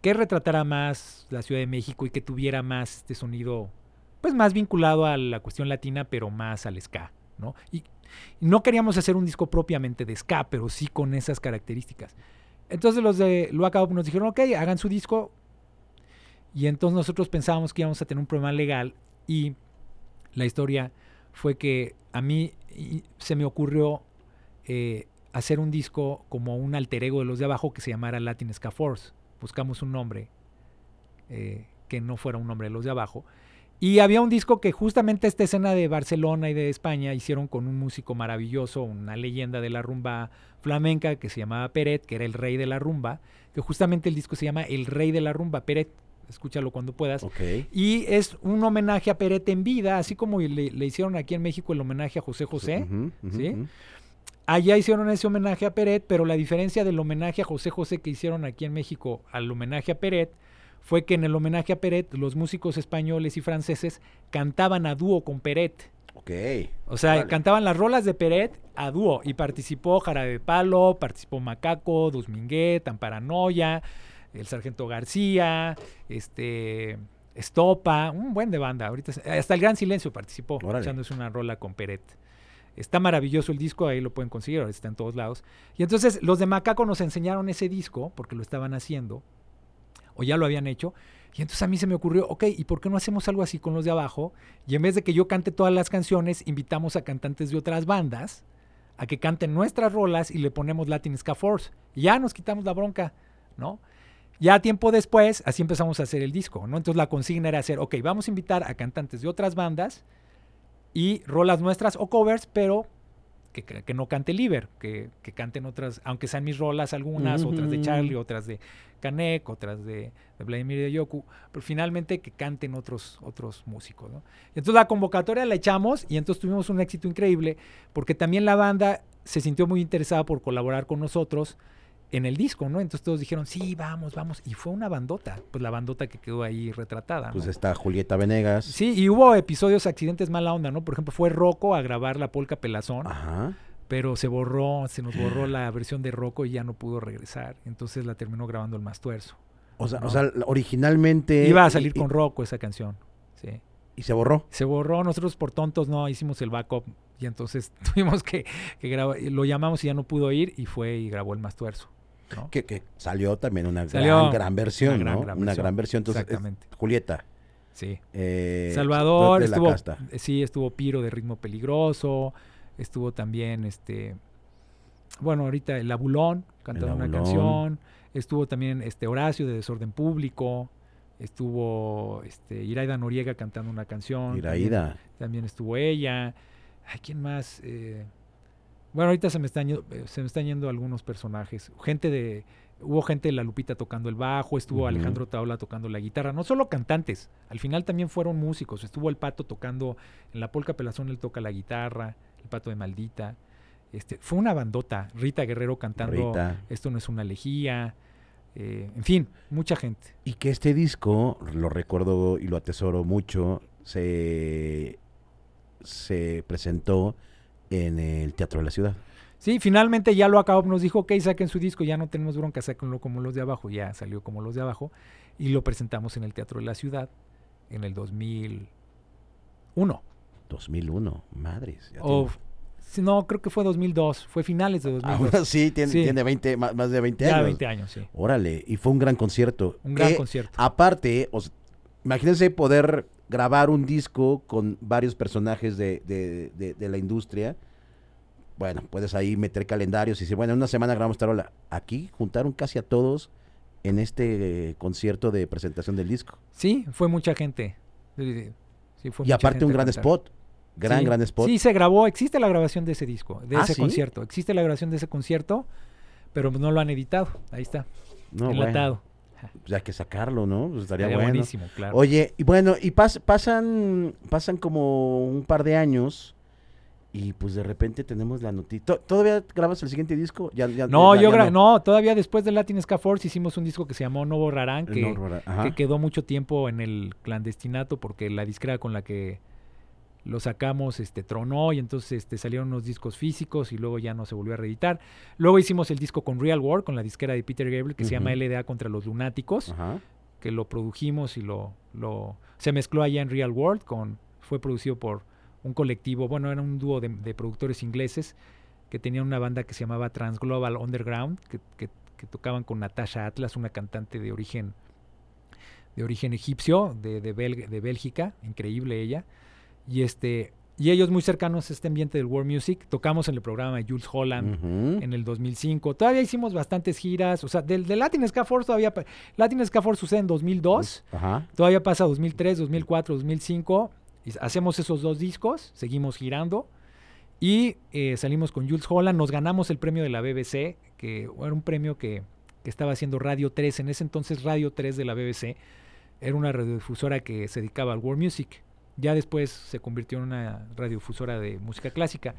que retratara más la Ciudad de México y que tuviera más este sonido, pues más vinculado a la cuestión latina, pero más al ska, ¿no? Y no queríamos hacer un disco propiamente de ska, pero sí con esas características. Entonces los de Luacao nos dijeron, ok, hagan su disco. Y entonces nosotros pensábamos que íbamos a tener un problema legal y la historia fue que a mí se me ocurrió eh, hacer un disco como un alter ego de los de abajo que se llamara Latin Ska Force. Buscamos un nombre eh, que no fuera un nombre de los de abajo y había un disco que justamente esta escena de Barcelona y de España hicieron con un músico maravilloso, una leyenda de la rumba flamenca que se llamaba Peret, que era el rey de la rumba, que justamente el disco se llama El rey de la rumba, Peret, escúchalo cuando puedas. Y es un homenaje a Peret en vida, así como le, hicieron aquí en México el homenaje a José José, Allá hicieron ese homenaje a Peret, pero la diferencia del homenaje a José José que hicieron aquí en México al homenaje a Peret fue que en el homenaje a Peret, los músicos españoles y franceses cantaban a dúo con Peret. Ok. O sea, cantaban las rolas de Peret a dúo. Y participó Jarabe de Palo, participó Macaco, Dusminguet, Amparanoia, el Sargento García, este. Estopa, un buen de banda. Ahorita, hasta el Gran Silencio participó, echándose una rola con Peret. Está maravilloso el disco, ahí lo pueden conseguir, está en todos lados. Y entonces los de Macaco nos enseñaron ese disco, porque lo estaban haciendo, o ya lo habían hecho. Y entonces a mí se me ocurrió, ok, ¿y por qué no hacemos algo así con los de abajo? Y en vez de que yo cante todas las canciones, invitamos a cantantes de otras bandas a que canten nuestras rolas y le ponemos Latin Ska Force. Y ya nos quitamos la bronca, ¿no? Ya tiempo después, así empezamos a hacer el disco, ¿no? Entonces la consigna era hacer, ok, vamos a invitar a cantantes de otras bandas y rolas nuestras o covers, pero que, que no cante Liver, que, que, canten otras, aunque sean mis rolas algunas, otras de Charlie, otras de Kanek, otras de, de Vladimir de Yoku, pero finalmente que canten otros, otros músicos. ¿no? Entonces la convocatoria la echamos y entonces tuvimos un éxito increíble porque también la banda se sintió muy interesada por colaborar con nosotros en el disco, ¿no? Entonces todos dijeron, sí, vamos, vamos. Y fue una bandota, pues la bandota que quedó ahí retratada. Pues está Julieta Venegas. Sí, y hubo episodios, accidentes mala onda, ¿no? Por ejemplo, fue Rocco a grabar la polca Pelazón. Ajá. Pero se borró, se nos borró la versión de Rocco y ya no pudo regresar. Entonces la terminó grabando el Mastuerzo. O sea, ¿no? o sea originalmente... Iba a salir y, con Rocco esa canción, sí. ¿Y se borró? Se borró, nosotros por tontos no hicimos el backup y entonces tuvimos que, que grabar, lo llamamos y ya no pudo ir y fue y grabó el Mastuerzo. ¿No? Que, que, salió también una Salió gran, gran versión, una gran, ¿no? gran una versión. gran versión. Entonces, Exactamente. es- Julieta. Sí. eh, Salvador, de la estuvo, casta. sí, estuvo Piro de Ritmo Peligroso, estuvo también este, bueno, ahorita el Abulón cantando una canción, estuvo también este Horacio de Desorden Público, estuvo este Iraida Noriega cantando una canción, también, Iraída. también estuvo ella, ay, ¿quién más? Eh, bueno, ahorita se me están yendo, eh, se me están yendo algunos personajes, gente de hubo gente de La Lupita tocando el bajo, estuvo. Alejandro Taola tocando la guitarra, no solo cantantes, al final también fueron músicos, estuvo el Pato tocando, en la Polca Pelazón él toca la guitarra, el Pato de Maldita, este, fue una bandota, Rita Guerrero cantando Rita. Esto no es una lejía, eh, en fin, mucha gente. Y que este disco, lo recuerdo y lo atesoro mucho, se, se presentó en el Teatro de la Ciudad. Sí, finalmente ya lo acabó, nos dijo, ok, saquen su disco, ya no tenemos bronca, sáquenlo como los de abajo, ya salió como los de abajo, y lo presentamos en el Teatro de la Ciudad en el 2001. 2001, madres. ya O, no, creo que fue 2002, fue finales de 2002. Ahora sí, tiene, Sí. tiene 20, más, más de 20 ya años. 20 años, sí. Órale, y fue un gran concierto. Un gran Que, concierto. Aparte, imagínense poder grabar un disco con varios personajes de, de- de- de la industria. Bueno, puedes ahí meter calendarios y decir, bueno, en una semana grabamos esta rola. Aquí juntaron casi a todos en este eh, concierto de presentación del disco. Sí, fue mucha gente. Sí, fue y aparte un gran spot. Gran, Sí, gran spot. Sí, se grabó, existe la grabación de ese disco, de Ah, ese ¿sí? concierto. Existe la grabación de ese concierto, pero no lo han editado. Ahí está, No, bueno, enlatado. Pues hay que sacarlo, ¿no? Pues estaría Estaría bueno. buenísimo, claro. Oye, y bueno, y pas- pasan, pasan como un par de años y pues de repente tenemos la noticia. ¿Todavía grabas el siguiente disco? Ya, ya- no, ya- yo ya no. todavía después de Latin Ska Force hicimos un disco que se llamó No Borrarán, que, No, Rora, ajá. que quedó mucho tiempo en el clandestinato porque la disquera con la que lo sacamos este tronó y entonces este salieron unos discos físicos y luego ya no se volvió a reeditar. Luego hicimos el disco con Real World, con la disquera de Peter Gabriel que se llama. LDA contra los lunáticos, que lo produjimos y lo, lo se mezcló allá en Real World con fue producido por un colectivo, bueno, era un dúo de, de productores ingleses que tenían una banda que se llamaba Transglobal Underground, que, que- que tocaban con Natasha Atlas, una cantante de origen de origen egipcio, de, de, Bel- de Bélgica, increíble ella. Y este y ellos muy cercanos a este ambiente del world music, tocamos en el programa de Jules Holland en el 2005. Todavía hicimos bastantes giras, o sea, del, del Latin Ska Force todavía Latin Ska Force sucede en 2002. Ajá. Todavía pasa 2003, 2004, 2005. y hacemos esos dos discos, seguimos girando. Y eh, salimos con Jules Holland. Nos ganamos el premio de la BBC, que era un premio que, que estaba haciendo Radio 3. En ese entonces, Radio 3 de la BBC era una radiodifusora que se dedicaba al world music. Ya después se convirtió en una radiodifusora de música clásica.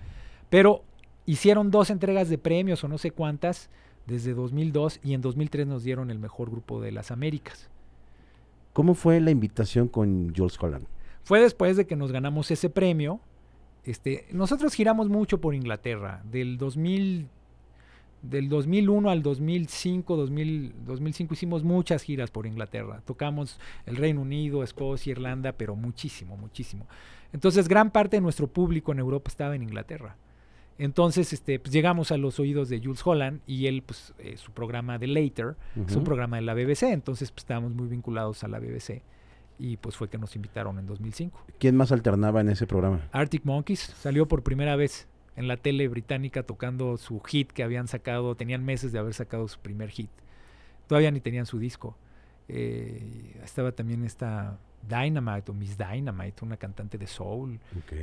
Pero hicieron dos entregas de premios o no sé cuántas desde 2002 y en 2003 nos dieron el mejor grupo de las Américas. ¿Cómo fue la invitación con Jules Holland? Fue después de que nos ganamos ese premio. Este, nosotros giramos mucho por Inglaterra, del 2000, del 2001 al 2005, 2000, 2005 hicimos muchas giras por Inglaterra. Tocamos el Reino Unido, Escocia, Irlanda, pero muchísimo, muchísimo. Entonces, gran parte de nuestro público en Europa estaba en Inglaterra. Entonces, este, pues, llegamos a los oídos de Jules Holland y él, pues, eh, su programa de Later, es un programa de la BBC, entonces pues, estábamos muy vinculados a la BBC. Y pues fue que nos invitaron en 2005. ¿Quién más alternaba en ese programa? Arctic Monkeys salió por primera vez en la tele británica tocando su hit que habían sacado, tenían meses de haber sacado su primer hit. Todavía ni tenían su disco. Eh, estaba también esta Dynamite o Miss Dynamite, una cantante de soul.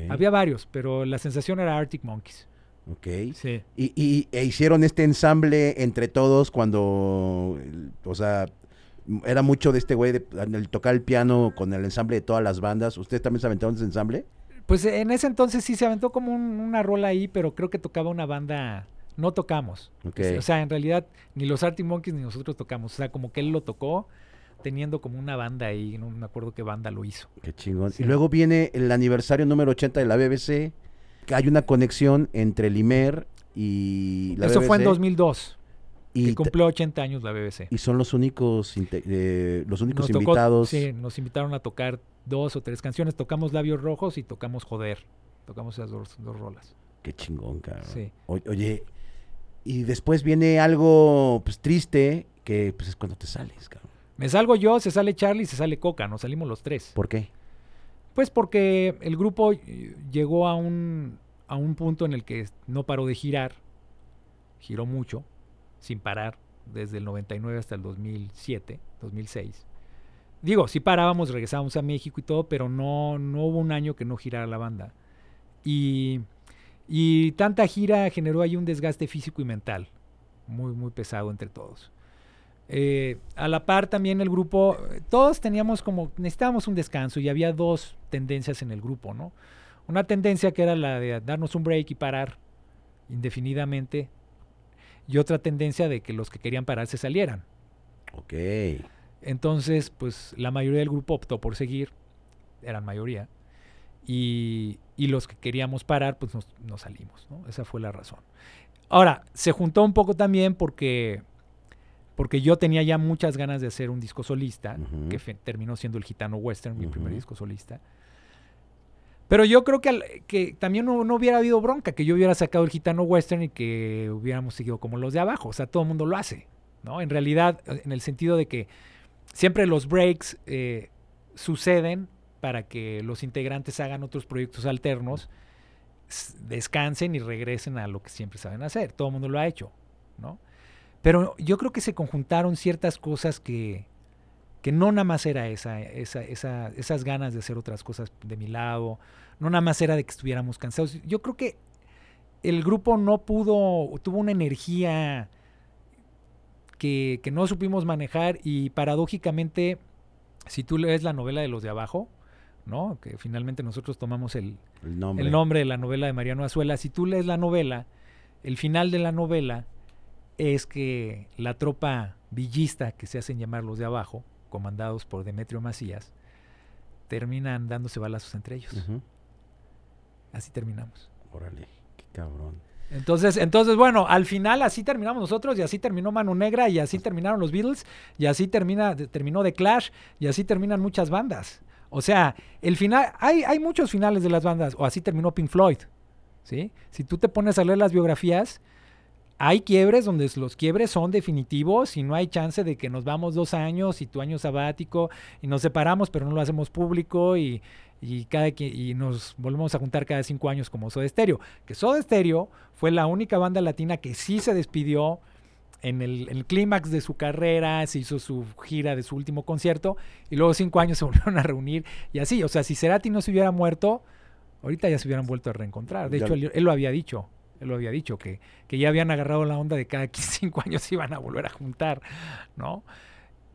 Había varios, pero la sensación era Arctic Monkeys. Ok. Sí. Y, y- e hicieron este ensamble entre todos cuando, o sea, era mucho de este güey de el tocar el piano con el ensamble de todas las bandas. ¿Ustedes también se aventaron ese ensamble? Pues en ese entonces sí se aventó como un- una rola ahí, pero creo que tocaba una banda. No tocamos. O sea, en realidad ni los Arctic Monkeys ni nosotros tocamos. O sea, como que él lo tocó teniendo como una banda ahí. No me acuerdo qué banda lo hizo. Qué chingón. Sí. Y luego viene el aniversario número 80 de la BBC. que hay una conexión entre Limer y la Eso fue en BBC, 2002, y, que cumplió 80 años la BBC. y son los únicos eh, los únicos Nos tocó- invitados. sí, nos invitaron a tocar dos o tres canciones. Tocamos Labios Rojos y tocamos Joder. Tocamos esas dos, dos rolas. Qué chingón, cabrón. Sí. O- oye, y después viene algo pues triste que pues es cuando te sales, cabrón. Me salgo yo, se sale Charlie, se sale Coca. Nos salimos los tres. ¿Por qué? Pues porque el grupo eh, llegó a un, a un punto en el que no paró de girar. Giró mucho, sin parar, desde el 99 hasta el 2007, 2006. Digo, sí parábamos, regresábamos a México y todo, pero no, no hubo un año que no girara la banda. Y, y tanta gira generó ahí un desgaste físico y mental, muy, muy pesado entre todos. Eh, a la par también el grupo, todos teníamos como, necesitábamos un descanso y había dos tendencias en el grupo, ¿no? Una tendencia que era la de darnos un break y parar indefinidamente y otra tendencia de que los que querían parar se salieran. Ok. Entonces, pues la mayoría del grupo optó por seguir, eran mayoría, y, y los que queríamos parar, pues nos, nos salimos, ¿no? Esa fue la razón. Ahora, se juntó un poco también porque, porque yo tenía ya muchas ganas de hacer un disco solista, que terminó siendo el Gitano Western, mi primer disco solista. Pero yo creo que, al- que también no, hubiera habido bronca, que yo hubiera sacado el Gitano Western y que hubiéramos seguido como los de abajo. O sea, todo el mundo lo hace, ¿no? En realidad, eh, en el sentido de que siempre los breaks eh, suceden para que los integrantes hagan otros proyectos alternos, descansen y regresen a lo que siempre saben hacer. Todo el mundo lo ha hecho, ¿no? Pero yo creo que se conjuntaron ciertas cosas que, que no nada más era esa, esa, esa- esas ganas de hacer otras cosas de mi lado, no nada más era de que estuviéramos cansados. Yo creo que el grupo no pudo, tuvo una energía que, que no supimos manejar y paradójicamente, si tú lees la novela de los de abajo, ¿no? Que finalmente nosotros tomamos el, El nombre. el nombre de la novela de Mariano Azuela. Si tú lees la novela, el final de la novela es que la tropa villista que se hacen llamar los de abajo, comandados por Demetrio Macías, terminan dándose balazos entre ellos. Así terminamos. Órale, qué cabrón. Entonces, entonces, bueno, al final así terminamos nosotros y así terminó Mano Negra y así terminaron los Beatles y así termina, terminó The Clash y así terminan muchas bandas. O sea, el final, hay, hay muchos finales de las bandas, o así terminó Pink Floyd. ¿sí? Si tú te pones a leer las biografías, hay quiebres donde los quiebres son definitivos y no hay chance de que nos vamos dos años y tu año sabático y nos separamos, pero no lo hacemos público y, y cada y nos volvemos a juntar cada cinco años como Soda Stereo. Que Soda Stereo fue la única banda latina que sí se despidió en el, clímax de su carrera, se hizo su gira de su último concierto y luego cinco años se volvieron a reunir y así. O sea, si Cerati no se hubiera muerto, ahorita ya se hubieran vuelto a reencontrar. De Ya- hecho, él, él lo había dicho. Él lo había dicho, que, que ya habían agarrado la onda de cada 5 años se iban a volver a juntar, ¿no?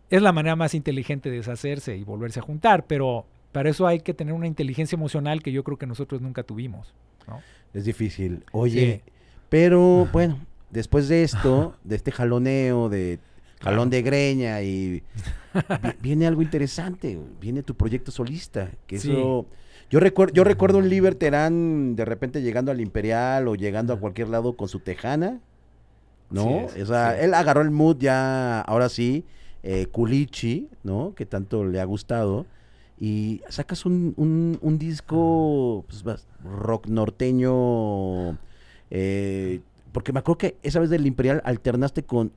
Es la manera más inteligente de deshacerse y volverse a juntar, pero para eso hay que tener una inteligencia emocional que yo creo que nosotros nunca tuvimos, ¿no? Es difícil. Oye, Sí. pero bueno, después de esto, de este jaloneo, de jalón de greña y vi- viene algo interesante, viene tu proyecto solista, que Sí. eso yo recuerdo yo recuerdo un Liber Terán de repente llegando al Imperial o llegando a cualquier lado con su tejana, ¿no? O sea, sí. él agarró el mood ya ahora sí, eh, culichi, ¿no? Que tanto le ha gustado. y sacas un, un, un disco pues, rock norteño. eh, porque me acuerdo que esa vez del Imperial alternaste con.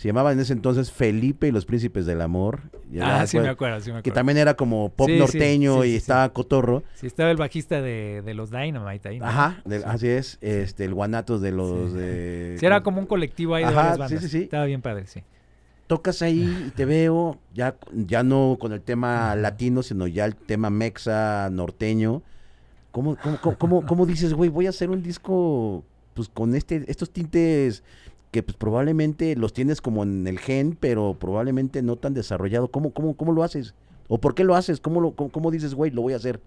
Se llamaba en ese entonces Felipe y los Príncipes del Amor. Ah, sí me acuerdo, sí me Que acuerdo. también era como pop Sí, sí, norteño sí, y sí, sí. estaba cotorro. Sí, estaba el bajista de, de los Dynamite ahí. ¿no? Ajá, Sí. así es. Este, el Guanatos de los Sí. de. Sí, era como un colectivo ahí de varias sí, bandas. sí, sí. Estaba bien padre, sí. tocas ahí y te veo, ya, ya no con el tema latino, sino ya el tema mexa, norteño. ¿Cómo, cómo, cómo, cómo- cómo dices, güey, voy a hacer un disco pues con este, estos tintes que pues probablemente los tienes como en el gen, pero probablemente no tan desarrollado? ¿Cómo, cómo, cómo lo haces? ¿O por qué lo haces? ¿Cómo, lo, cómo, cómo dices, güey, lo voy a hacer?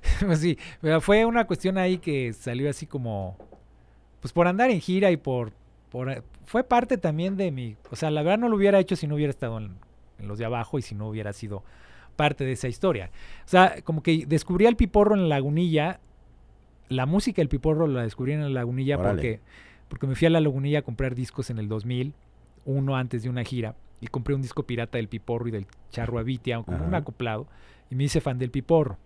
Pues sí, pero fue una cuestión ahí que salió así como, pues por andar en gira y por, por fue parte también de mi, o sea, la verdad no lo hubiera hecho si no hubiera estado en, en los de abajo y si no hubiera sido parte de esa historia. O sea, como que descubrí al Piporro en la Lagunilla, la música del Piporro la descubrí en la Lagunilla Órale. porque, porque me fui a la Lagunilla a comprar discos en el 2000, uno antes de una gira, y compré un disco pirata del Piporro y del Charro Avitia, como un acoplado, y me hice fan del Piporro.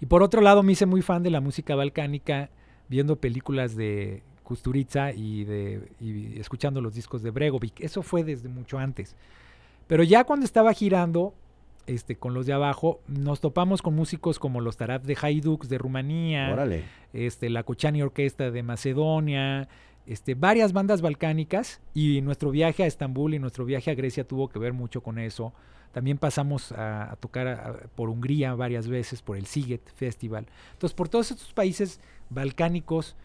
Y por otro lado, me hice muy fan de la música balcánica, viendo películas de Kusturica y, de, y escuchando los discos de Bregovic. Eso fue desde mucho antes. Pero ya cuando estaba girando este, con los de abajo, nos topamos con músicos como los Tarab de Hajduk de Rumanía, Órale. este, la Cochani Orquesta de Macedonia, este, varias bandas balcánicas y nuestro viaje a Estambul y nuestro viaje a Grecia tuvo que ver mucho con eso. También pasamos a, a tocar a- a- por Hungría varias veces, por el Siget Festival. Entonces, por todos estos países balcánicos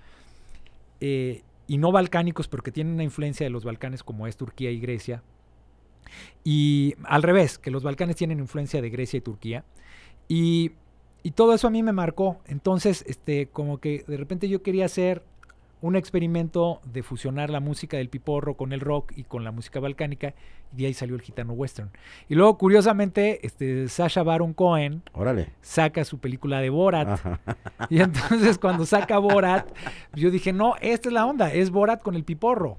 eh, y no balcánicos, porque tienen una influencia de los Balcanes como es Turquía y Grecia. Y al revés, que los Balcanes tienen influencia de Grecia y Turquía. Y, y todo eso a mí me marcó. Entonces, este, como que de repente yo quería hacer un experimento de fusionar la música del piporro con el rock y con la música balcánica, y de ahí salió el gitano western. Y luego, curiosamente, este, Sasha Baron Cohen Órale. saca su película de Borat. Ajá. Y entonces cuando saca Borat, yo dije, no, esta es la onda, es Borat con el piporro.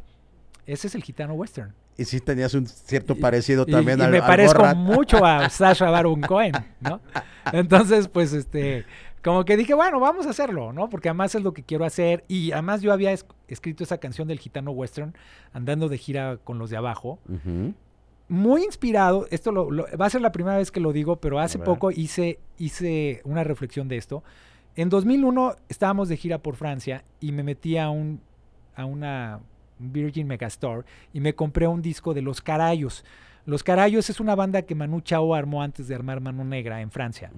Ese es el gitano western. Y sí tenías un cierto Y- parecido Y- también y al me al parezco Borat. mucho a Sasha Baron Cohen, ¿no? Entonces, pues, este, como que dije, bueno, vamos a hacerlo, ¿no? Porque además es lo que quiero hacer. Y además yo había es- escrito esa canción del gitano western, andando de gira con los de abajo. Muy inspirado, esto lo- lo- va a ser la primera vez que lo digo, pero hace poco hice, hice una reflexión de esto. En 2001 estábamos de gira por Francia y me metí a un a una Virgin Megastore y me compré un disco de Los Carayos. Los Carayos es una banda que Manu Chao armó antes de armar Mano Negra en Francia.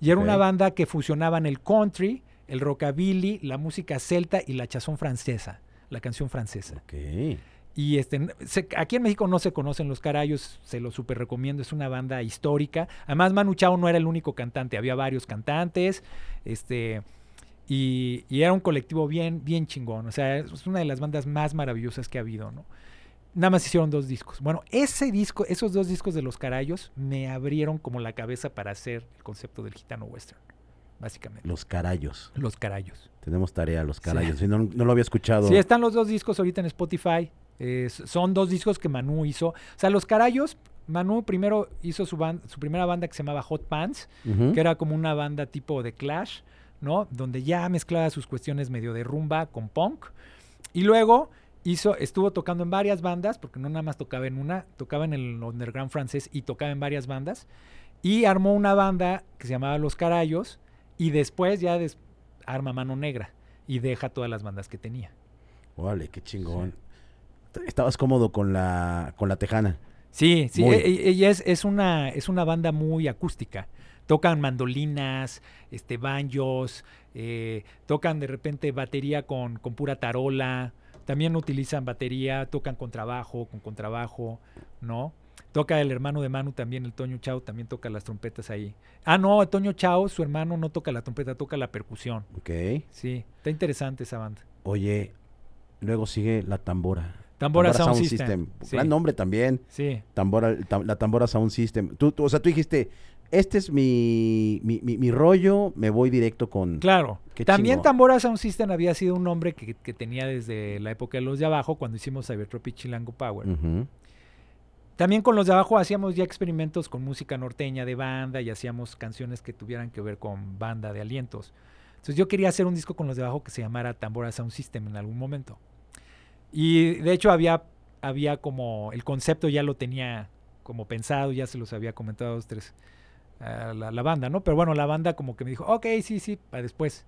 Y era una banda que fusionaban el country, el rockabilly, la música celta y la chazón francesa, la canción francesa. Ok. Y este, se- aquí en México no se conocen los carayos, se los super recomiendo, es una banda histórica. Además, Manu Chao no era el único cantante, había varios cantantes, este, y, y era un colectivo bien, bien chingón. O sea, es una de las bandas más maravillosas que ha habido, ¿no? Nada más hicieron dos discos. Bueno, ese disco, esos dos discos de los carayos me abrieron como la cabeza para hacer el concepto del gitano western, básicamente. Los carayos. Los carayos. Tenemos tarea, los carayos. Sí, no, no lo había escuchado. Sí, están los dos discos ahorita en Spotify. Eh, son dos discos que Manu hizo. O sea, Los Carayos, Manu primero hizo su, su primera banda que se llamaba Hot Pants, que era como una banda tipo de Clash, ¿no? Donde ya mezclaba sus cuestiones medio de rumba con punk. Y luego hizo, estuvo tocando en varias bandas, porque no nada más tocaba en una, tocaba en el underground francés y tocaba en varias bandas. Y armó una banda que se llamaba Los Carayos. Y después ya des- arma Mano Negra y deja todas las bandas que tenía. Órale, qué chingón. Estabas cómodo con la, con la tejana. Sí, sí, Muy. e- e- ella es, es una, es una banda muy acústica. Tocan mandolinas, este, banjos, eh, tocan de repente batería con, con pura tarola, también utilizan batería, tocan contrabajo, con contrabajo, ¿no? Toca el hermano de Manu también, el Toño Chao, también toca las trompetas ahí. Ah, no, Toño Chao, su hermano no toca la trompeta, toca la percusión. Ok. Sí, está interesante esa banda. Oye, luego sigue la tambora. Tambora, Sound, System. Sí, Gran nombre también. sí. Tambora, tam- la tambora Sound System. Tú, tú- o sea, tú dijiste, este es mi, mi, mi- mi rollo, me voy directo con... Claro. Qué También chingón. Tambora Sound System había sido un nombre que, que tenía desde la época de los de abajo, cuando hicimos Cybertropic Chilango Power. También con los de abajo hacíamos ya experimentos con música norteña de banda y hacíamos canciones que tuvieran que ver con banda de alientos. Entonces yo quería hacer un disco con los de abajo que se llamara Tambora Sound System en algún momento. Y de hecho había, había como, el concepto ya lo tenía como pensado, ya se los había comentado a los tres, a la, la, banda, ¿no? Pero bueno, la banda como que me dijo, ok, sí, sí, para después.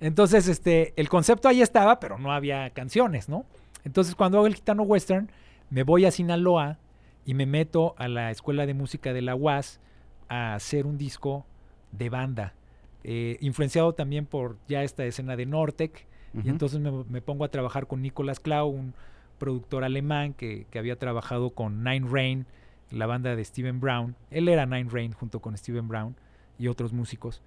Entonces, este, el concepto ahí estaba, pero no había canciones, ¿no? Entonces, cuando hago el gitano western, me voy a Sinaloa y me meto a la escuela de música de la UAS a hacer un disco de banda, eh, influenciado también por ya esta escena de Nortec, uh -huh. y entonces me, me, pongo a trabajar con Nicolas Klau, un productor alemán que, que, había trabajado con Nine Rain, la banda de Steven Brown. Él era Nine Rain junto con Steven Brown y otros músicos.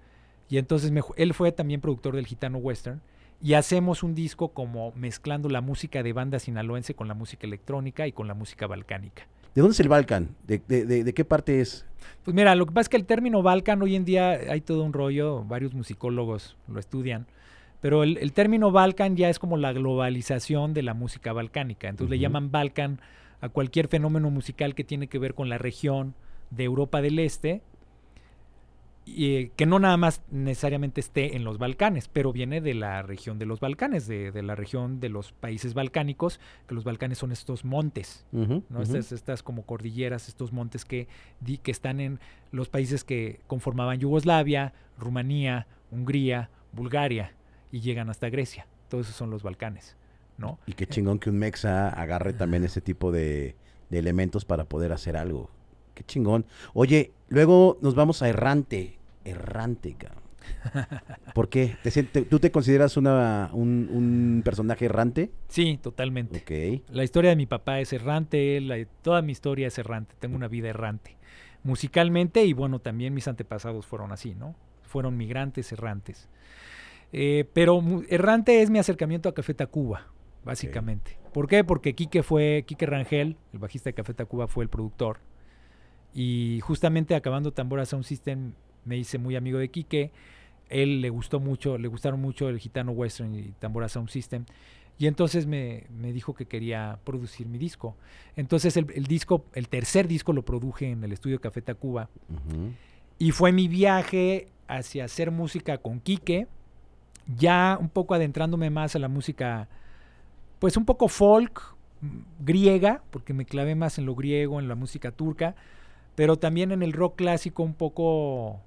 Y entonces me, él fue también productor del Gitano Western. Y hacemos un disco como mezclando la música de banda sinaloense con la música electrónica y con la música balcánica. ¿De dónde es el Balkan? ¿De, de, de, de qué parte es? Pues mira, lo que pasa es que el término Balkan hoy en día hay todo un rollo, varios musicólogos lo estudian, pero el, el término Balkan ya es como la globalización de la música balcánica. Entonces uh -huh. le llaman Balkan a cualquier fenómeno musical que tiene que ver con la región de Europa del Este, y, eh, que no nada más necesariamente esté en los Balcanes, pero viene de la región de los Balcanes, de, de la región de los países balcánicos, que los Balcanes son estos montes, uh -huh, ¿no? Uh -huh. estas, estas, como cordilleras, estos montes que, di, que están en los países que conformaban Yugoslavia, Rumanía, Hungría, Bulgaria, y llegan hasta Grecia. Todos esos son los Balcanes, ¿no? Y qué chingón que un mexa agarre también ese tipo de, de elementos para poder hacer algo. Qué chingón. Oye, luego nos vamos a Errante errante, cabrón. ¿Por qué? ¿Te, te, ¿Tú te consideras una, un, un, personaje errante? Sí, totalmente. Okay. La historia de mi papá es errante, la, toda mi historia es errante, tengo una vida errante. Musicalmente y bueno, también mis antepasados fueron así, ¿no? Fueron migrantes errantes. Eh, pero errante es mi acercamiento a Café Tacuba, básicamente. Okay. ¿Por qué? Porque Quique fue, Quique Rangel, el bajista de Café Tacuba, fue el productor. Y justamente acabando Tambora Sound System me hice muy amigo de Quique. Él le gustó mucho, le gustaron mucho el Gitano Western y Tambora Sound System. Y entonces me, me dijo que quería producir mi disco. Entonces el, el, disco, el tercer disco lo produje en el estudio Café Tacuba. Uh -huh. Y fue mi viaje hacia hacer música con Quique, ya un poco adentrándome más a la música, pues un poco folk, griega, porque me clavé más en lo griego, en la música turca, pero también en el rock clásico un poco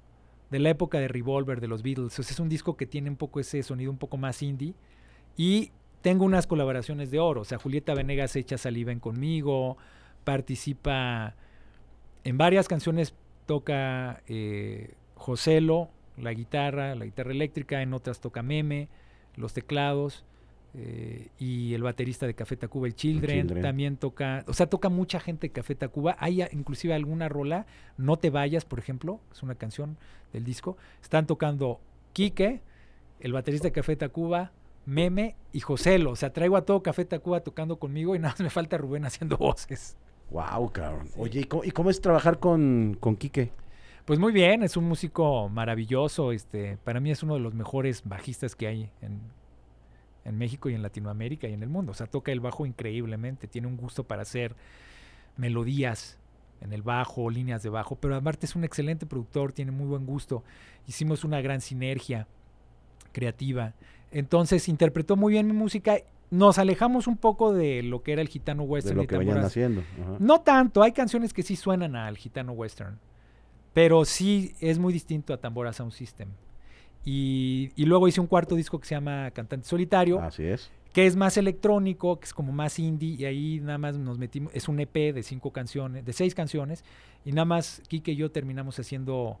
de la época de Revolver, de los Beatles. Es un disco que tiene un poco ese sonido un poco más indie. Y tengo unas colaboraciones de oro. O sea, Julieta Venegas echa saliva en conmigo, participa en varias canciones, toca eh, Joselo, la guitarra, la guitarra eléctrica, en otras toca Meme, los teclados. Eh, y el baterista de Café Tacuba, el Children, el Children, también toca, o sea, toca mucha gente de Café Tacuba. Hay inclusive alguna rola, No te vayas, por ejemplo, es una canción del disco. Están tocando Quique, el baterista de Café Tacuba, Meme y Joselo. O sea, traigo a todo Café Tacuba tocando conmigo y nada más me falta Rubén haciendo voces. Wow, cabrón. Sí. Oye, ¿y cómo, ¿y cómo, es trabajar con, con Quique? Pues muy bien, es un músico maravilloso. Este, para mí es uno de los mejores bajistas que hay en, en México y en Latinoamérica y en el mundo. O sea, toca el bajo increíblemente, tiene un gusto para hacer melodías en el bajo, líneas de bajo, pero aparte es un excelente productor, tiene muy buen gusto. Hicimos una gran sinergia creativa. Entonces interpretó muy bien mi música. Nos alejamos un poco de lo que era el gitano western. De lo que venían haciendo. Ajá. No tanto, hay canciones que sí suenan al gitano western, pero sí es muy distinto a Tambora Sound System. Y, y, luego hice un cuarto disco que se llama Cantante Solitario. Así es. Que es más electrónico, que es como más indie. Y ahí nada más nos metimos. Es un EP de cinco canciones, de seis canciones. Y nada más Kike y yo terminamos haciendo.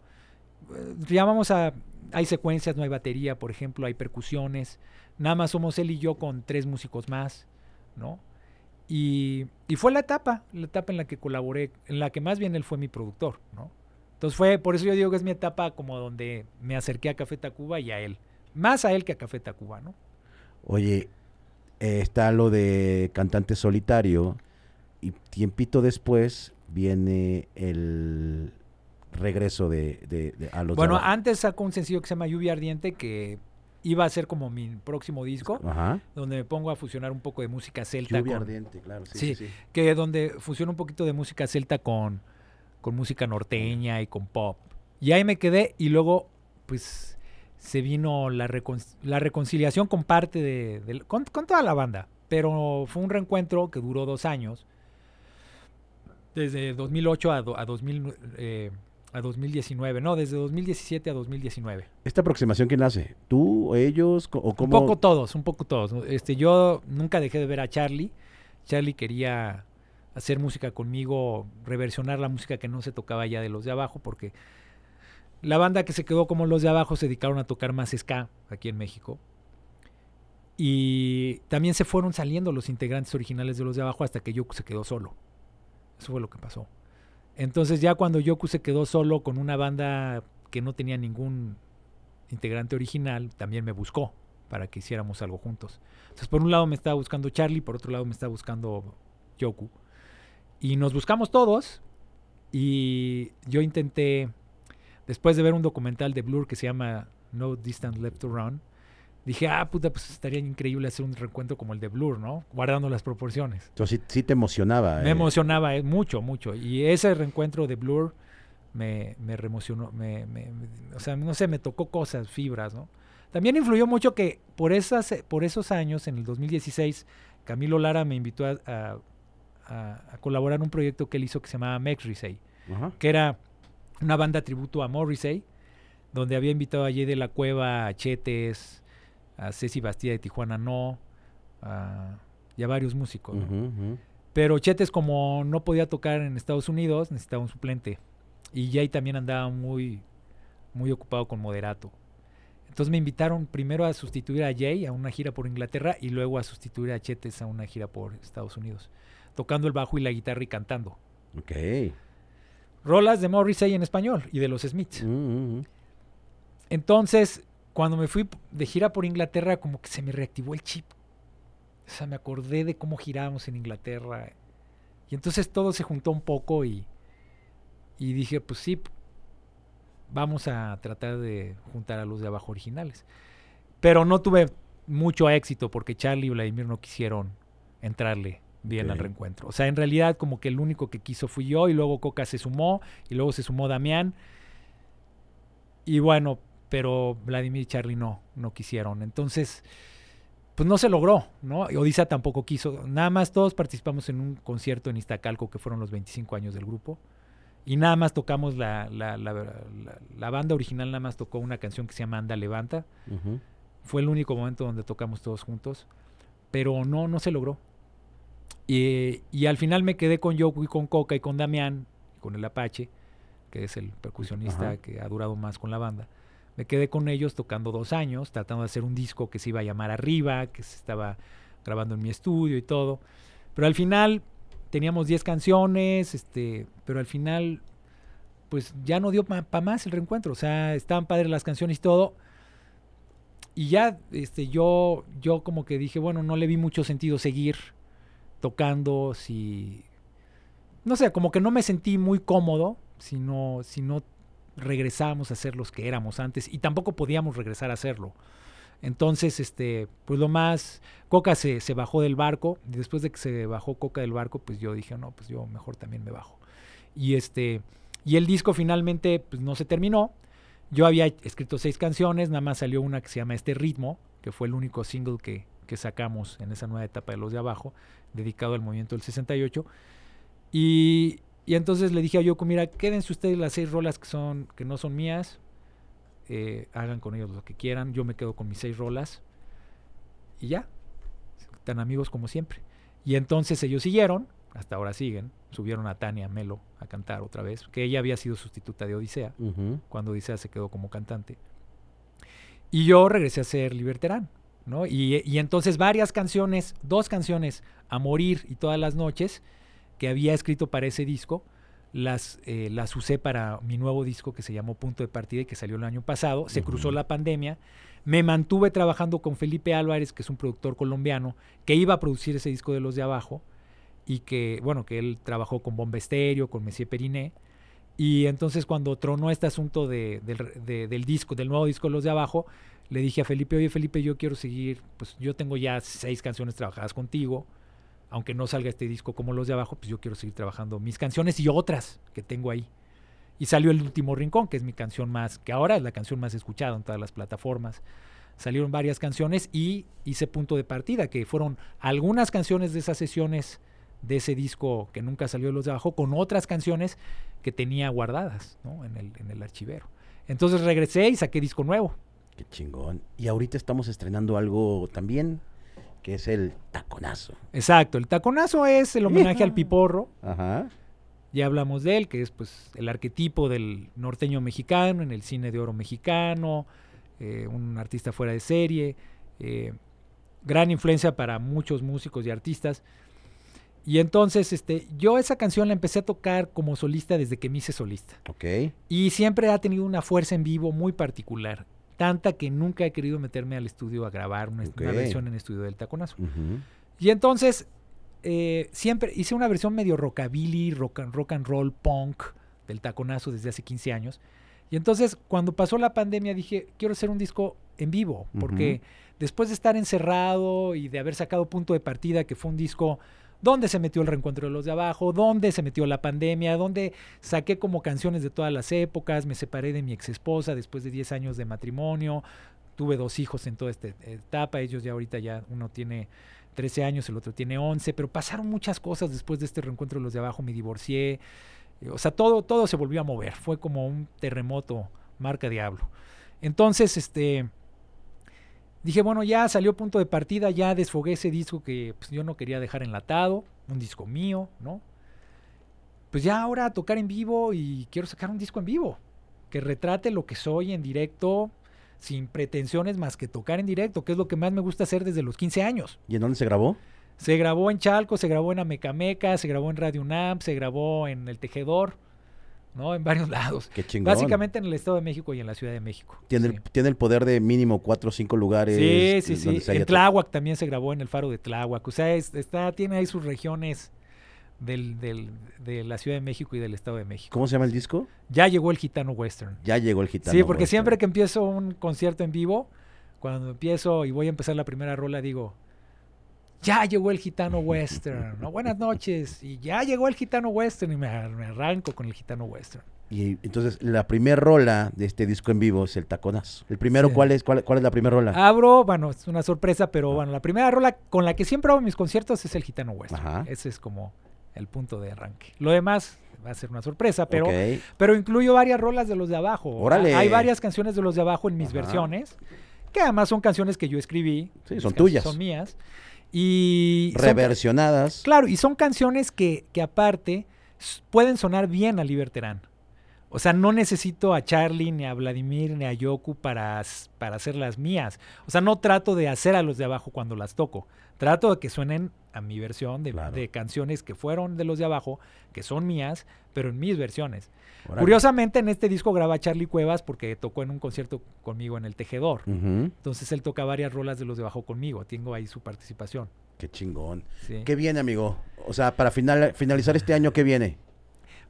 Eh, llamamos a. Hay secuencias, no hay batería, por ejemplo, hay percusiones. Nada más somos él y yo con tres músicos más, ¿no? Y, y fue la etapa, la etapa en la que colaboré, en la que más bien él fue mi productor, ¿no? Entonces fue, por eso yo digo que es mi etapa como donde me acerqué a Café Tacuba y a él. Más a él que a Café Tacuba, ¿no? Oye, eh, está lo de cantante solitario y tiempito después viene el regreso de, de, de a los Bueno, antes sacó un sencillo que se llama Lluvia Ardiente que iba a ser como mi próximo disco, Ajá. donde me pongo a fusionar un poco de música celta. Lluvia con- ardiente, claro. Sí, Sí. sí, sí. que donde fusiona un poquito de música celta con, con música norteña y con pop. Y ahí me quedé y luego, pues, se vino la, recon- la reconciliación con parte de, del- con, con toda la banda. Pero fue un reencuentro que duró dos años. Desde 2008 a, do- a, 2000, eh, a 2019. No, desde 2017 a 2019. ¿Esta aproximación quién hace? ¿Tú ellos? ¿O Un cómo? poco todos, un poco todos. Este, yo nunca dejé de ver a Charlie. Charlie quería hacer música conmigo, reversionar la música que no se tocaba ya de los de abajo, porque la banda que se quedó como los de abajo se dedicaron a tocar más ska aquí en México. Y también se fueron saliendo los integrantes originales de los de abajo hasta que Yoku se quedó solo. Eso fue lo que pasó. Entonces ya cuando Yoku se quedó solo con una banda que no tenía ningún integrante original, también me buscó para que hiciéramos algo juntos. Entonces por un lado me estaba buscando Charlie, por otro lado me estaba buscando Yoku. Y nos buscamos todos y yo intenté, después de ver un documental de Blur que se llama No Distance Left to Run, dije, ah, puta, pues estaría increíble hacer un reencuentro como el de Blur, ¿no? Guardando las proporciones. Entonces sí, sí te emocionaba. Me eh. emocionaba eh, mucho, mucho. Y ese reencuentro de Blur me, me reemocionó, me, me- me- o sea, no sé, me tocó cosas, fibras, ¿no? También influyó mucho que por, esas, por esos años, en el 2016, Camilo Lara me invitó a, a- a- a colaborar en un proyecto que él hizo que se llamaba Mexrisei, Ajá. que era una banda tributo a Morrissey, donde había invitado a Jay de la Cueva, a Chetes, a Ceci Bastida de Tijuana No, a- y a varios músicos. Pero Chetes, como no podía tocar en Estados Unidos, necesitaba un suplente. Y Jay también andaba muy, muy ocupado con Moderato. Entonces me invitaron primero a sustituir a Jay a una gira por Inglaterra y luego a sustituir a Chetes a una gira por Estados Unidos, tocando el bajo y la guitarra y cantando. Ok. Rolas de Morrissey en español y de los Smiths. Mm, mm, mm. Entonces, cuando me fui de gira por Inglaterra, como que se me reactivó el chip. O sea, me acordé de cómo girábamos en Inglaterra. Y entonces todo se juntó un poco y, y dije, pues sí, vamos a tratar de juntar a los de abajo originales. Pero no tuve mucho éxito porque Charlie y Vladimir no quisieron entrarle bien al reencuentro. O sea, en realidad como que el único que quiso fui yo y luego Coca se sumó y luego se sumó Damián. Y bueno, pero Vladimir y Charlie no, no quisieron. Entonces, pues no se logró, ¿no? Y Odisa tampoco quiso. Nada más todos participamos en un concierto en Iztacalco que fueron los 25 años del grupo. Y nada más tocamos la, la, la, la- la banda original, nada más tocó una canción que se llama Anda Levanta. Fue el único momento donde tocamos todos juntos. Pero no, no se logró. Y, y al final me quedé con Yoko y con Coca y con Damián, con el Apache, que es el percusionista Ajá. que ha durado más con la banda. Me quedé con ellos tocando dos años, tratando de hacer un disco que se iba a llamar Arriba, que se estaba grabando en mi estudio y todo. Pero al final teníamos 10 canciones, este, pero al final pues ya no dio para más el reencuentro. O sea, estaban padres las canciones y todo. Y ya este, yo, yo como que dije, bueno, no le vi mucho sentido seguir tocando si... No sé, como que no me sentí muy cómodo si no, si no regresábamos a ser los que éramos antes y tampoco podíamos regresar a hacerlo. Entonces, este, pues lo más, Coca se, se bajó del barco y después de que se bajó Coca del barco, pues yo dije, no, pues yo mejor también me bajo. Y este, y el disco finalmente, pues no se terminó. Yo había escrito seis canciones, nada más salió una que se llama Este Ritmo, que fue el único single que, que sacamos en esa nueva etapa de Los de Abajo, dedicado al movimiento del 68. Y, y entonces le dije a Yoko, mira, quédense ustedes las seis rolas que, son, que no son mías, eh, hagan con ellos lo que quieran, yo me quedo con mis seis rolas y ya, tan amigos como siempre. Y entonces ellos siguieron, hasta ahora siguen, subieron a Tania Melo a cantar otra vez, que ella había sido sustituta de Odisea, cuando Odisea se quedó como cantante. Y yo regresé a ser Liberterán, ¿no? Y, y entonces varias canciones, dos canciones, A Morir y Todas las Noches, que había escrito para ese disco, las, eh, las usé para mi nuevo disco que se llamó Punto de Partida y que salió el año pasado. Se cruzó la pandemia. Me mantuve trabajando con Felipe Álvarez, que es un productor colombiano, que iba a producir ese disco de los de abajo y que, bueno, que él trabajó con Bomba Estéreo, con Messier Periné. Y entonces cuando tronó este asunto de, del, de- del disco, del nuevo disco Los de Abajo, le dije a Felipe, oye Felipe, yo quiero seguir, pues yo tengo ya seis canciones trabajadas contigo, aunque no salga este disco como Los de Abajo, pues yo quiero seguir trabajando mis canciones y otras que tengo ahí. Y salió El Último Rincón, que es mi canción más, que ahora es la canción más escuchada en todas las plataformas. Salieron varias canciones y hice Punto de Partida, que fueron algunas canciones de esas sesiones de ese disco que nunca salió de los de abajo, con otras canciones que tenía guardadas ¿no? en, el, en el archivero. Entonces regresé y saqué disco nuevo. Qué chingón. Y ahorita estamos estrenando algo también, que es el taconazo. Exacto, el taconazo es el homenaje al piporro, Ajá. ya hablamos de él, que es pues el arquetipo del norteño mexicano en el cine de oro mexicano, eh, un artista fuera de serie, eh, gran influencia para muchos músicos y artistas. Y entonces este, yo esa canción la empecé a tocar como solista desde que me hice solista. Ok. Y siempre ha tenido una fuerza en vivo muy particular. Tanta que nunca he querido meterme al estudio a grabar una, versión en estudio del taconazo. Y entonces, eh, siempre hice una versión medio rockabilly, rock and, rock and roll, punk del taconazo desde hace 15 años. Y entonces, cuando pasó la pandemia, dije, quiero hacer un disco en vivo, porque después de estar encerrado y de haber sacado punto de partida, que fue un disco donde se metió el reencuentro de los de abajo, donde se metió la pandemia, donde saqué como canciones de todas las épocas, me separé de mi ex esposa después de 10 años de matrimonio, tuve dos hijos en toda esta etapa, ellos ya ahorita ya uno tiene 13 años, el otro tiene 11, pero pasaron muchas cosas después de este reencuentro de los de abajo, me divorcié, o sea, todo, todo se volvió a mover, fue como un terremoto, marca diablo. Entonces, este, dije, bueno, ya salió punto de partida, ya desfogué ese disco que pues, yo no quería dejar enlatado, un disco mío, ¿no? Pues ya ahora a tocar en vivo y quiero sacar un disco en vivo, que retrate lo que soy en directo, sin pretensiones más que tocar en directo, que es lo que más me gusta hacer desde los 15 años. ¿Y en dónde se grabó? Se grabó en Chalco, se grabó en Amecameca, se grabó en Radio UNAM, se grabó en El Tejedor, ¿no? En varios lados. Qué chingón. Básicamente en el Estado de México y en la Ciudad de México. Tiene, sí. el, tiene el poder de mínimo cuatro o cinco lugares. Sí, sí, sí. En Tláhuac también se grabó en el Faro de Tláhuac. O sea, es- está, tiene ahí sus regiones del, del- de la Ciudad de México y del Estado de México. ¿Cómo se llama el disco? Ya llegó el Gitano Western. Ya llegó el gitano. sí, porque western. siempre que empiezo un concierto en vivo, cuando empiezo y voy a empezar la primera rola, digo, ya llegó el Gitano Western. ¿no? Buenas noches. Y ya llegó el Gitano Western y me, ar- me arranco con el Gitano Western. Y entonces la primera rola de este disco en vivo es el taconazo. ¿El primero Sí. cuál es? ¿Cuál, cuál es la primera rola? Abro, bueno, es una sorpresa, pero bueno, la primera rola con la que siempre hago mis conciertos es el Gitano Western. Ajá. Ese es como el punto de arranque. Lo demás va a ser una sorpresa, pero, Ok. pero incluyo varias rolas de los de abajo. Órale. Hay varias canciones de los de abajo en mis Ajá. versiones, que además son canciones que yo escribí. Sí, son tuyas. Son mías. Y son- Reversionadas. Claro, y son canciones que, que aparte pueden sonar bien a Liberterán. O sea, no necesito a Charlie, ni a Vladimir, ni a Yoku para, para hacerlas mías. O sea, no trato de hacer a los de abajo cuando las toco. Trato de que suenen a mi versión de, Claro. de canciones que fueron de los de abajo, que son mías, pero en mis versiones. Curiosamente, en este disco graba Charlie Cuevas porque tocó en un concierto conmigo en El Tejedor. Entonces él toca varias rolas de los de abajo conmigo. Tengo ahí su participación. Qué chingón. sí. ¿Qué viene, amigo? O sea, para final, finalizar este año, ¿qué viene?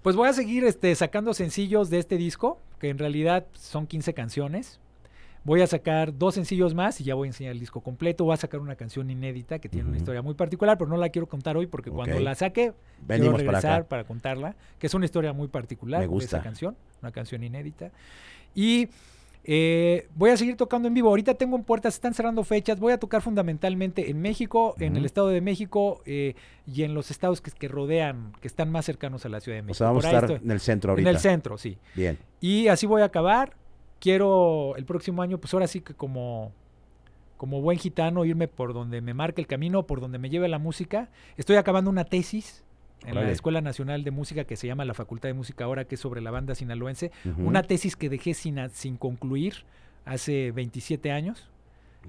Pues voy a seguir este, sacando sencillos de este disco, que en realidad son 15 canciones. Voy a sacar dos sencillos más y ya voy a enseñar el disco completo. Voy a sacar una canción inédita que tiene una historia muy particular, pero no la quiero contar hoy porque cuando la saque, Venimos quiero para regresar acá. para, contarla, que es una historia muy particular Me de gusta. esa canción, una canción inédita. Y eh, voy a seguir tocando en vivo. Ahorita tengo en puertas, están cerrando fechas. Voy a tocar fundamentalmente en México, en el. Estado de México eh, y en los estados que, que rodean, que están más cercanos a la Ciudad de México. O sea, vamos a Por estar estoy. en el centro En ahorita. el centro, sí. Bien. Y así voy a acabar. Quiero el próximo año, pues ahora sí que como, como buen gitano, irme por donde me marque el camino, por donde me lleve la música. Estoy acabando una tesis en la. Escuela Nacional de Música que se llama la Facultad de Música ahora, que es sobre la banda sinaloense. Ujú. Una tesis que dejé sin, sin concluir hace 27 años.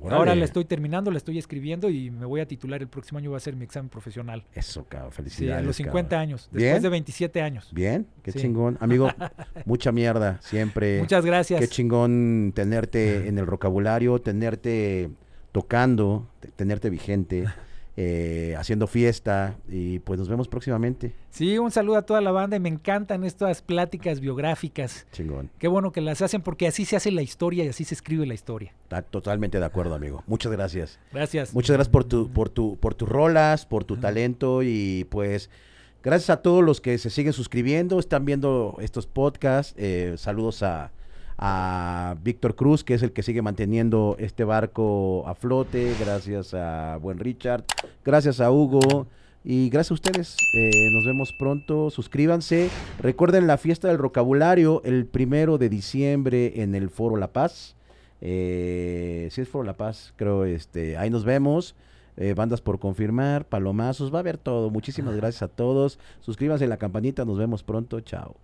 Ahora la estoy terminando, la estoy escribiendo y me voy a titular el próximo año, va a ser mi examen profesional. Eso, cabrón. Sí, Felicidades. a los 50 cabrón. años, Bien. después de 27 años. Bien, qué Sí. chingón. Amigo, mucha mierda siempre. Muchas gracias. Qué chingón tenerte en el vocabulario, tenerte tocando, te- tenerte vigente. eh, haciendo fiesta y pues nos vemos próximamente. Sí, un saludo a toda la banda y me encantan estas pláticas biográficas. Chingón. Qué bueno que las hacen porque así se hace la historia y así se escribe la historia. Está totalmente de acuerdo, amigo. Muchas gracias. Gracias. Muchas gracias por tu, por tu, por tus rolas, por tu talento y pues gracias a todos los que se siguen suscribiendo, están viendo estos podcasts. Eh, saludos a, a Víctor Cruz, que es el que sigue manteniendo este barco a flote. Gracias a Buen Richard. Gracias a Hugo. Y gracias a ustedes. Eh, nos vemos pronto. Suscríbanse. Recuerden la fiesta del vocabulario el primero de diciembre en el Foro La Paz. Eh, si es Foro La Paz, creo. este Ahí nos vemos. Eh, bandas por confirmar, palomazos, va a haber todo. Muchísimas gracias a todos. Suscríbanse a la campanita, nos vemos pronto. Chao.